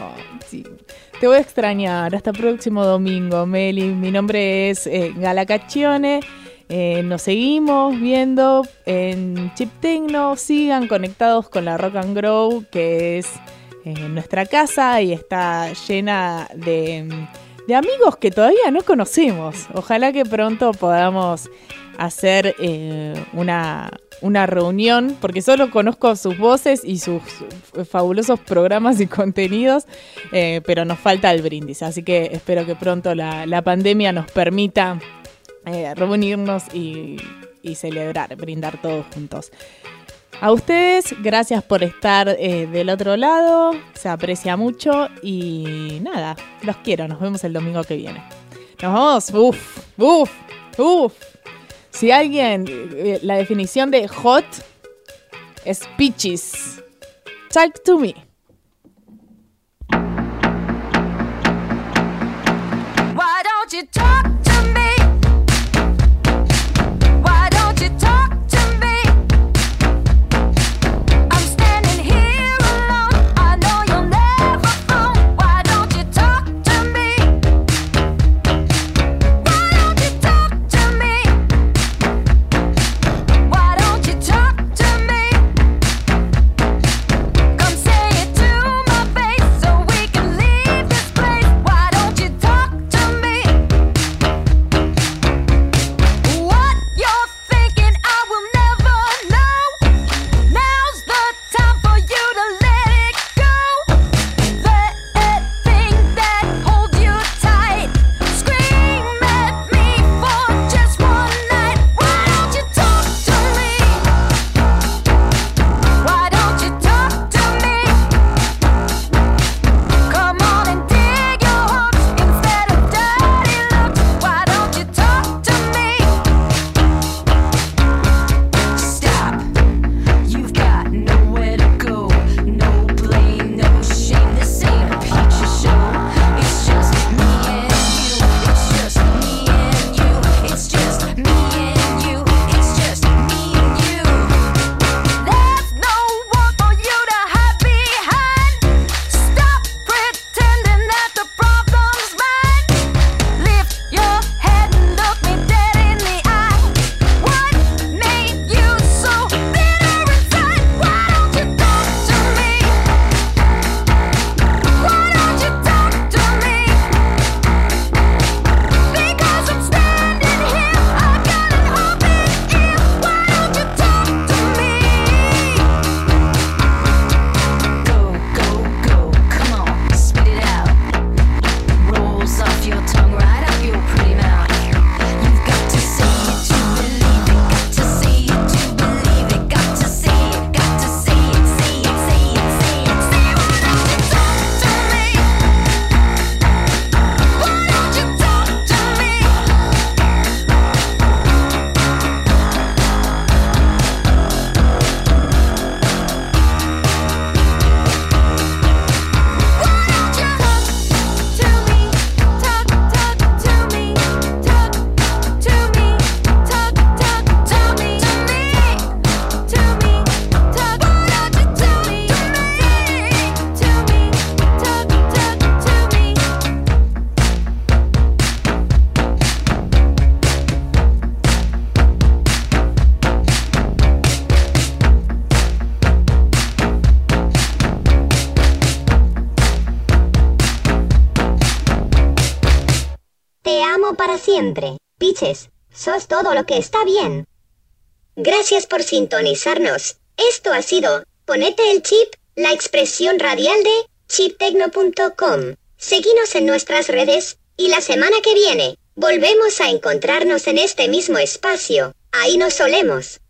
sí. Te voy a extrañar. Hasta próximo domingo, Meli. Mi nombre es eh, Gala Caccione. Eh, nos seguimos viendo en Chip Tecno. Sigan conectados con la Rock and Grow, que es eh, nuestra casa y está llena de, de amigos que todavía no conocemos. Ojalá que pronto podamos hacer eh, una, una reunión, porque solo conozco sus voces y sus fabulosos programas y contenidos, eh, pero nos falta el brindis. Así que espero que pronto la, la pandemia nos permita reunirnos y, y celebrar, brindar todos juntos. A ustedes, gracias por estar eh, del otro lado, se aprecia mucho y nada, los quiero, nos vemos el domingo que viene. Nos vamos, uff, uff, uff. Si alguien, eh, la definición de hot es peaches. Talk to me. Piches, sos todo lo que está bien. Gracias por sintonizarnos. Esto ha sido, ponete el chip, la expresión radial de chiptecno.com. Seguinos en nuestras redes, y la semana que viene, volvemos a encontrarnos en este mismo espacio. Ahí nos solemos.